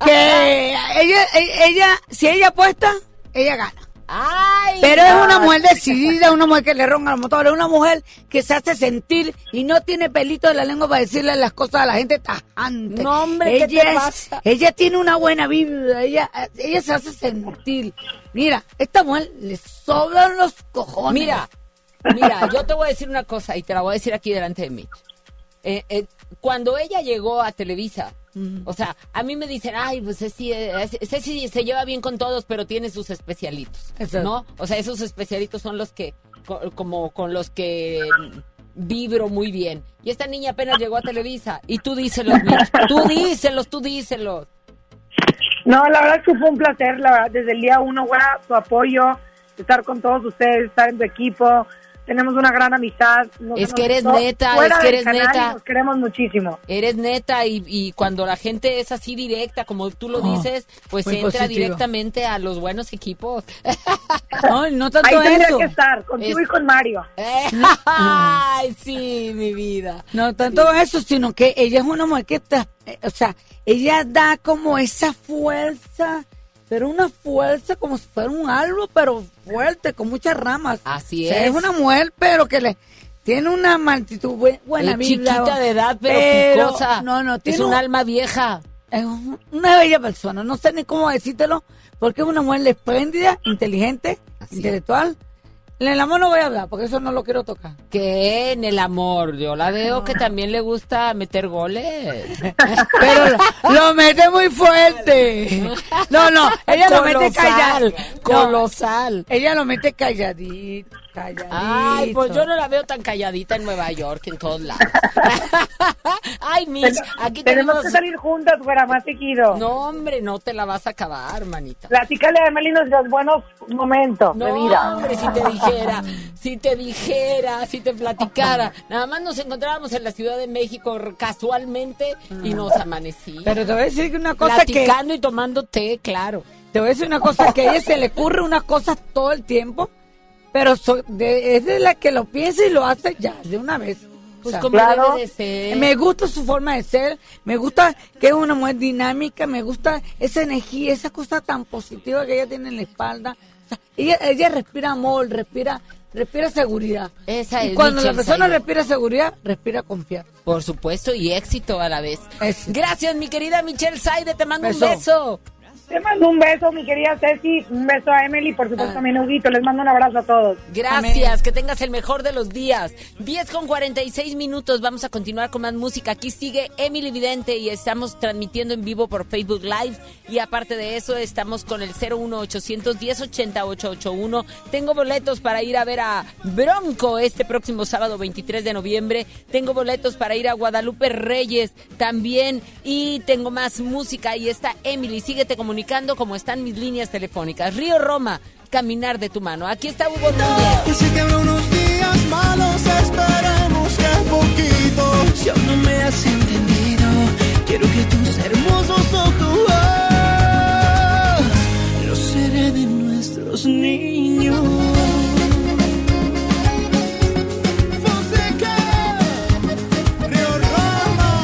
que ella, ella, ella- si ella apuesta, ella gana. Ay, Pero es una mujer decidida, una mujer que le ronca los motores, una mujer que se hace sentir y no tiene pelito de la lengua para decirle las cosas a la gente tajante. No, hombre, ¿qué ella te es- pasa? Ella tiene una buena vibra, ella, ella se hace sentir. Mira, esta mujer le sobran los cojones. Mira, mira, yo te voy a decir una cosa y te la voy a decir aquí delante de mí. Eh, eh, cuando ella llegó a Televisa, o sea, a mí me dicen, ay, pues Ceci, eh, Ceci se lleva bien con todos, pero tiene sus especialitos, Exacto. ¿no? O sea, esos especialitos son los que, co- como con los que mm, vibro muy bien. Y esta niña apenas llegó a Televisa y tú díselos, Mitch, tú díselos, tú díselos. No, la verdad es que fue un placer, la verdad, desde el día uno, güera, tu apoyo, estar con todos ustedes, estar en tu equipo. Tenemos una gran amistad. Nos Es que eres neta, es que eres neta. Nos queremos muchísimo. Eres neta y, y cuando la gente es así directa, como tú lo Oh, dices, pues entra positivo. directamente a los buenos equipos. *laughs* No, no tanto Ahí tendría eso. que estar, contigo Es- y con Mario. Ay, sí, mi vida. No tanto eso, sino que ella es una mujer que está, eh, o sea, ella da como esa fuerza, pero una fuerza como si fuera un árbol, pero fuerte, con muchas ramas. Así O sea, es. es una mujer, pero que le tiene una multitud bu- buena Es vibra. chiquita de edad, pero, picosa. No, no, es tiene un un- alma vieja. es un- una bella persona. No sé ni cómo decírtelo, porque es una mujer espléndida, inteligente, intelectual. En el amor no voy a hablar, porque eso no lo quiero tocar. Que en el amor, yo la veo que también le gusta meter goles. *laughs* Pero lo, lo mete muy fuerte. No, no, ella lo mete callado. colosal. ella lo mete calladito, calladito. Ay, pues yo no la veo tan calladita en Nueva York, en todos lados. *laughs* Ay, Mitch, aquí Tenemos tenemos... que salir juntas, güera, más seguido. No, hombre, no te la vas a acabar, manita. Platícale a Emily los buenos momentos de No, vida. hombre, si te dijera, si te dijera, si te platicara. Nada más nos encontrábamos en la Ciudad de México casualmente y nos amanecí. Pero te voy a decir una cosa que... Platicando y tomando té, claro. Te voy a decir una cosa, que a ella se le ocurre unas cosas todo el tiempo, pero so- de- es de la que lo piensa y lo hace ya, de una vez. Pues O sea, como debe de ser. Me gusta su forma de ser, me gusta que es una mujer dinámica, me gusta esa energía, esa cosa tan positiva que ella tiene en la espalda. O sea, ella, ella respira amor, respira, respira seguridad. Esa y es cuando la Michelle persona respira seguridad, respira confianza. Por supuesto, y éxito a la vez. Eso. Gracias, mi querida Michelle Saide, te mando Beso. un beso. Te mando un beso, mi querida Ceci. Un beso a Emily, por supuesto, a Huguito. Les mando un abrazo a todos. Gracias, que tengas el mejor de los días. 10 con 46 minutos, vamos a continuar con más música. Aquí sigue Emily Vidente y estamos transmitiendo en vivo por Facebook Live. Y aparte de eso, estamos con el 01810 80881. Tengo boletos para ir a ver a Bronco este próximo sábado 23 de noviembre. Tengo boletos para ir a Guadalupe Reyes también. Y tengo más música. Y está Emily, síguete comunicando comunicando como están mis líneas telefónicas. Río Roma, caminar de tu mano. Aquí está Hugo también. Pues si que unos días malos, esperemos que poquito. Si aún no me has entendido, quiero que tus hermosos ojos los hereden nuestros niños.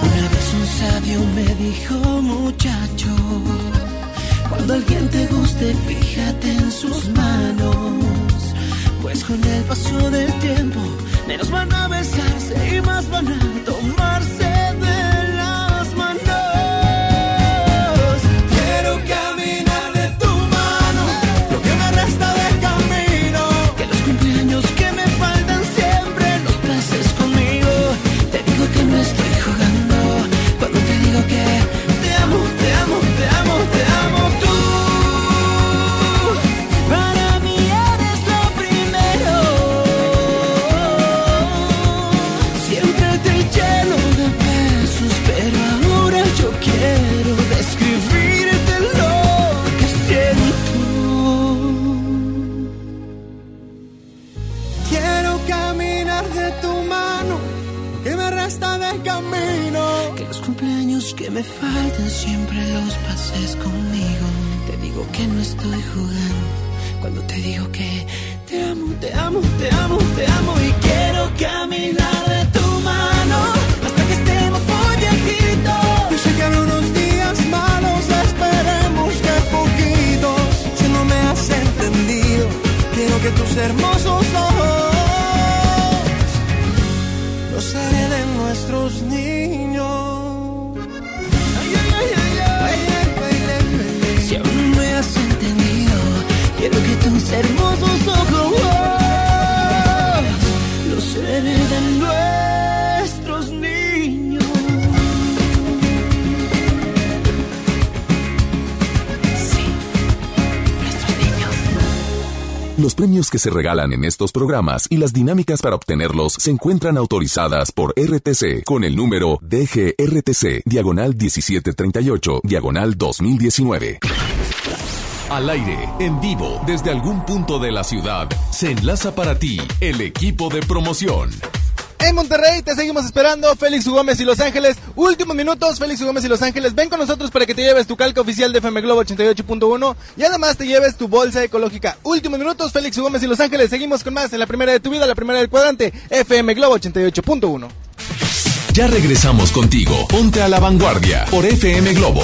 Una vez un sabio me dijo, muchacho. Cuando alguien te guste, fíjate en sus manos. Pues con el paso del tiempo, menos van a besarse y más van a tomar. Me faltan siempre los pases conmigo. Te digo que no estoy jugando cuando te digo que te amo, te amo, te amo, te amo y quiero caminar de tu mano hasta que estemos viejitos. Yo sé que habrá unos días malos, esperemos que poquitos. Si no me has entendido, quiero que tus hermosos hermosos ojos los hereden nuestros niños. Los premios que se regalan en estos programas y las dinámicas para obtenerlos se encuentran autorizadas por RTC con el número DGRTC, diagonal 1738, diagonal 2019. Al aire, en vivo, desde algún punto de la ciudad, se enlaza para ti el equipo de promoción. En Monterrey te seguimos esperando, Félix. Gómez y Los Ángeles. Últimos minutos, Félix. Gómez y Los Ángeles. Ven con nosotros para que te lleves tu calca oficial de FM Globo 88.1 y además te lleves tu bolsa ecológica. Últimos minutos, Félix. Gómez y Los Ángeles. Seguimos con más en la primera de tu vida, la primera del cuadrante, FM Globo 88.1. Ya regresamos contigo. Ponte a la vanguardia por FM Globo.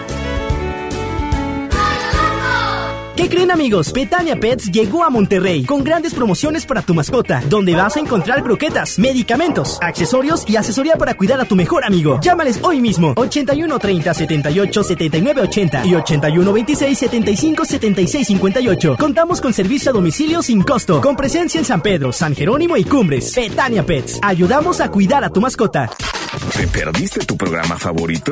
¿Qué creen amigos? Petania Pets llegó a Monterrey con grandes promociones para tu mascota, donde vas a encontrar croquetas, medicamentos, accesorios y asesoría para cuidar a tu mejor amigo. Llámales hoy mismo 81 30 78 79 80 y 81 26 75 76 58. Contamos con servicio a domicilio sin costo, con presencia en San Pedro, San Jerónimo y Cumbres. Petania Pets, ayudamos a cuidar a tu mascota. ¿Te perdiste tu programa favorito?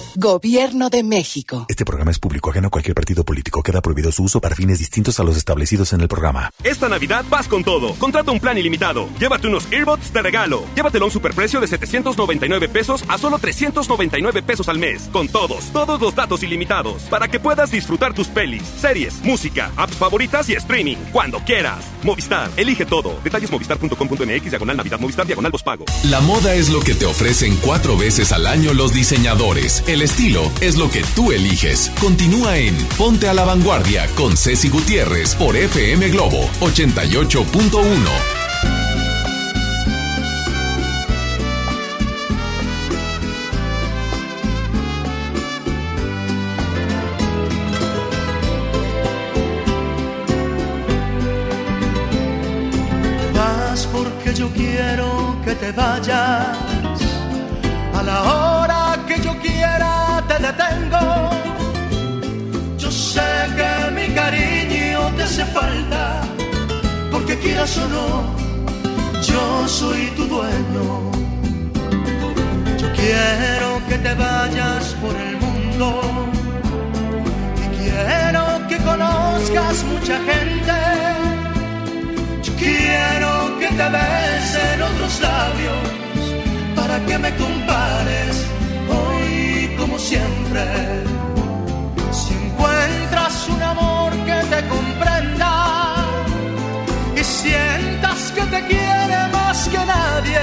Gobierno de México. Este programa es público ajeno a cualquier partido político. Queda prohibido su uso para fines distintos a los establecidos en el programa. Esta Navidad vas con todo. Contrata un plan ilimitado. Llévate unos earbuds de regalo. Llévatelo a un superprecio de 799 pesos a solo 399 pesos al mes. Con todos, todos los datos ilimitados. Para que puedas disfrutar tus pelis, series, música, apps favoritas y streaming. Cuando quieras. Movistar, elige todo. Detalles movistar.com.mx, diagonal Navidad, Movistar, diagonal pago. La moda es lo que te ofrecen cuatro veces al año los diseñadores. El estilo es lo que tú eliges. Continúa en Ponte a la Vanguardia con Ceci Gutiérrez por FM Globo 88.1. Vas porque yo quiero que te vayas. A la hace falta. Porque quieras o no, yo soy tu dueño. Yo quiero que te vayas por el mundo. Y quiero que conozcas mucha gente. Yo quiero que te besen otros labios para que me compares hoy como siempre. Si encuentras un amor que te comprenda quiere más que nadie,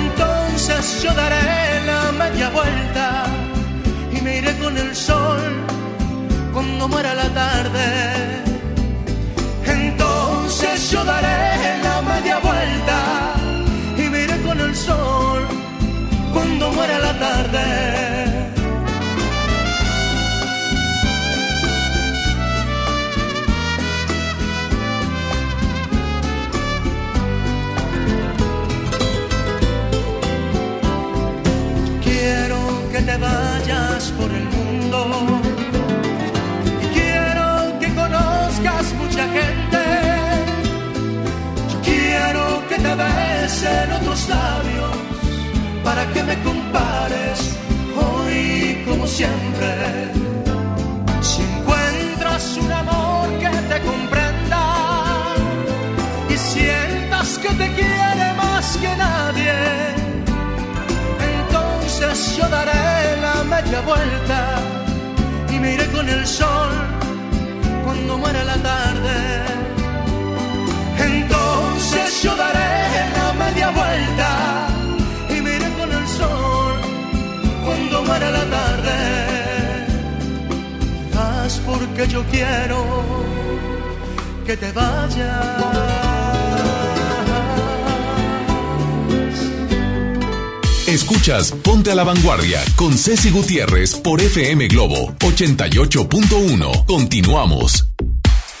entonces yo daré la media vuelta y me iré con el sol cuando muera la tarde. Entonces yo daré la media vuelta y me iré con el sol cuando muera la tarde. Por el mundo y quiero que conozcas mucha gente. Yo quiero que te besen otros labios para que me compares hoy como siempre. Si encuentras un amor que te comprenda y sientas que te quiere más que nadie, entonces yo daré la vuelta y me iré con el sol cuando muera la tarde. Entonces yo daré la media vuelta y me iré con el sol cuando muera la tarde. Haz porque yo quiero que te vayas. Escuchas Ponte a la Vanguardia con Ceci Gutiérrez por FM Globo 88.1. Continuamos.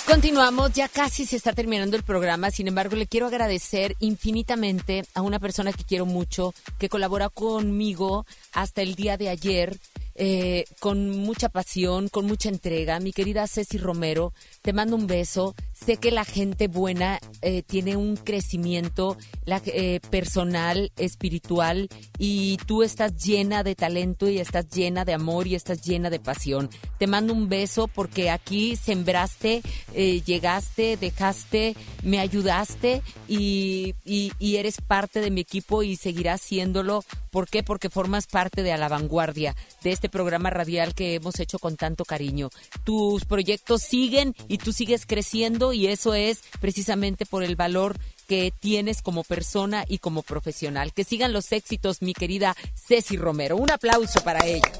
Continuamos, ya casi se está terminando el programa, sin embargo le quiero agradecer infinitamente a una persona que quiero mucho, que colabora conmigo hasta el día de ayer, eh, con mucha pasión, con mucha entrega. Mi querida Ceci Romero, te mando un beso. Sé que la gente buena eh, tiene un crecimiento eh, personal, espiritual, y tú estás llena de talento y estás llena de amor y estás llena de pasión. Te mando un beso porque aquí sembraste, eh, llegaste, dejaste, me ayudaste y, eres parte de mi equipo y seguirás siéndolo. ¿Por qué? Porque formas parte de la vanguardia de este programa radial que hemos hecho con tanto cariño. Tus proyectos siguen y tú sigues creciendo y eso es precisamente por el valor que tienes como persona y como profesional. Que sigan los éxitos, mi querida Ceci Romero. Un aplauso para ella.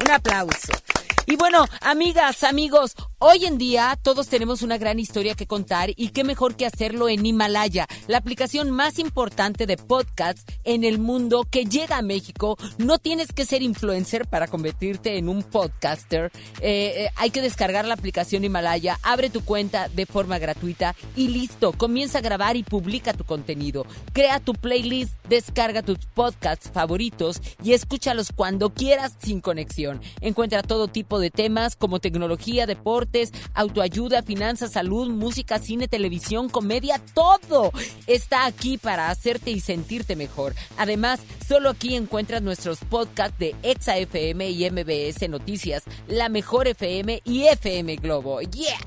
Un aplauso. Y bueno, amigas, amigos, hoy en día todos tenemos una gran historia que contar y qué mejor que hacerlo en Himalaya, la aplicación más importante de podcasts en el mundo que llega a México. No tienes que ser influencer para convertirte en un podcaster. Eh, eh, hay que descargar la aplicación Himalaya, abre tu cuenta de forma gratuita y listo, comienza a grabar y publica tu contenido. Crea tu playlist, descarga tus podcasts favoritos y escúchalos cuando quieras sin conexión. Encuentra todo tipo de temas como tecnología, deporte, autoayuda, finanzas, salud, música, cine, televisión, comedia, todo está aquí para hacerte y sentirte mejor. Además, solo aquí encuentras nuestros podcasts de Exa FM y MBS Noticias, La Mejor FM y FM Globo. ¡Yeah!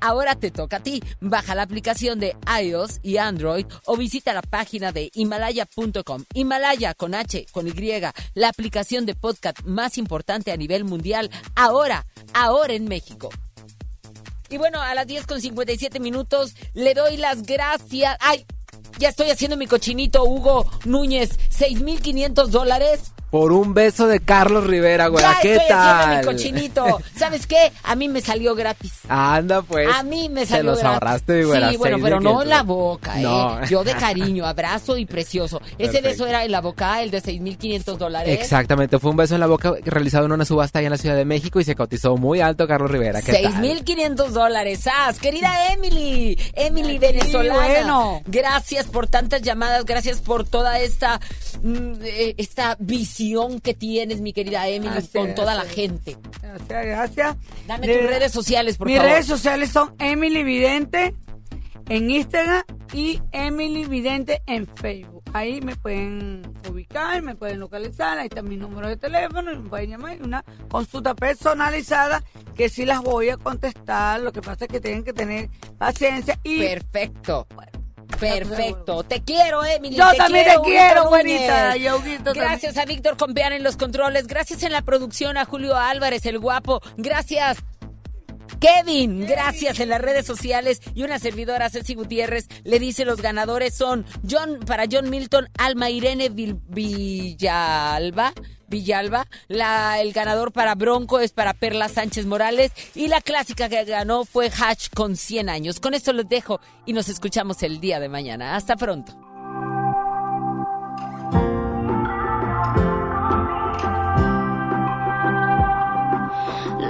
Ahora te toca a ti. Baja la aplicación de iOS y Android o visita la página de himalaya.com. Himalaya con H, con Y, la aplicación de podcast más importante a nivel mundial. Ahora, ahora en México. Y bueno, a las 10 con 57 minutos le doy las gracias. ¡Ay! Ya estoy haciendo mi cochinito, Hugo Núñez. 6.500 dólares por un beso de Carlos Rivera, güey. ¿Qué estoy tal? mi cochinito. *laughs* ¿Sabes qué? A mí me salió gratis. Anda, pues. A mí me salió Te los ahorraste, mi güera. Sí, bueno, pero no en la boca, ¿eh? No. Yo de cariño, abrazo y precioso. Ese beso era en la boca, el de 6.500 dólares. Exactamente, fue un beso en la boca realizado en una subasta allá en la Ciudad de México y se cotizó muy alto Carlos Rivera. ¿Qué tal? 6.500 dólares. ¡Sas! Querida Emily, Emily venezolana. bueno. Gracias por tantas llamadas, gracias por toda esta, mm, eh, esta visión que tienes, mi querida Emily, Gracias, con toda la gente. Gracias, gracias. Dame De- tus redes sociales, por Mis favor. redes sociales son Emily Vidente en Instagram y Emily Vidente en Facebook. Ahí me pueden ubicar, me pueden localizar, ahí está mi número de teléfono, me pueden llamar y una consulta personalizada que sí las voy a contestar. Lo que pasa es que tienen que tener paciencia y Perfecto. Perfecto. Te quiero, Emily. Yo también te quiero, Núñez. güerita, y a Huguito Gracias a Víctor Compeán en los controles. Gracias en la producción a Julio Álvarez, el guapo. Gracias. Kevin, gracias en las redes sociales y una servidora Ceci Gutiérrez le dice los ganadores son John para John Milton, Alma Irene Vil- Villalba, Villalba, la, el ganador para Bronco es para Perla Sánchez Morales y la clásica que ganó fue Hatch con 100 años. Con esto los dejo y nos escuchamos el día de mañana. Hasta pronto.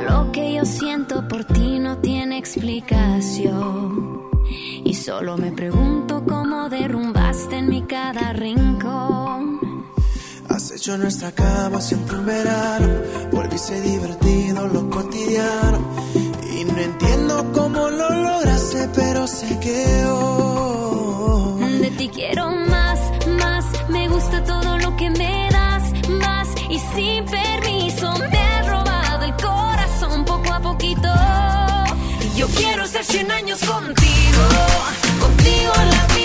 Lo que yo siento por ti no tiene explicación. Y solo me pregunto cómo derrumbaste en mi cada rincón. Has hecho nuestra cama siempre un verano. Volviste divertido lo cotidiano. Y no entiendo cómo lo lograste, pero sé que hoy. De ti quiero más, más. Me gusta todo lo que me das, más. Y sin permiso me has robado el corazón poco a poquito. Y yo quiero estar 100 años contigo. Contigo la vida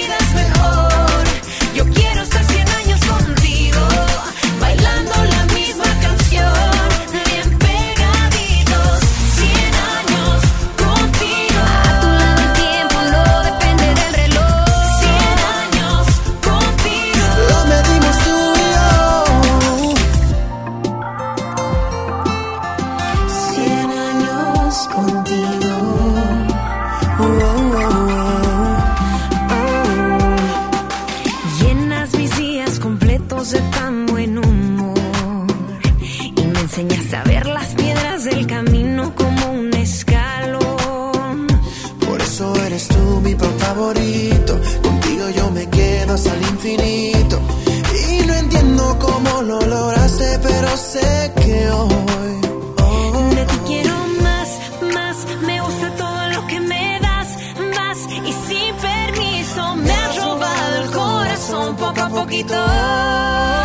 poco a poquito.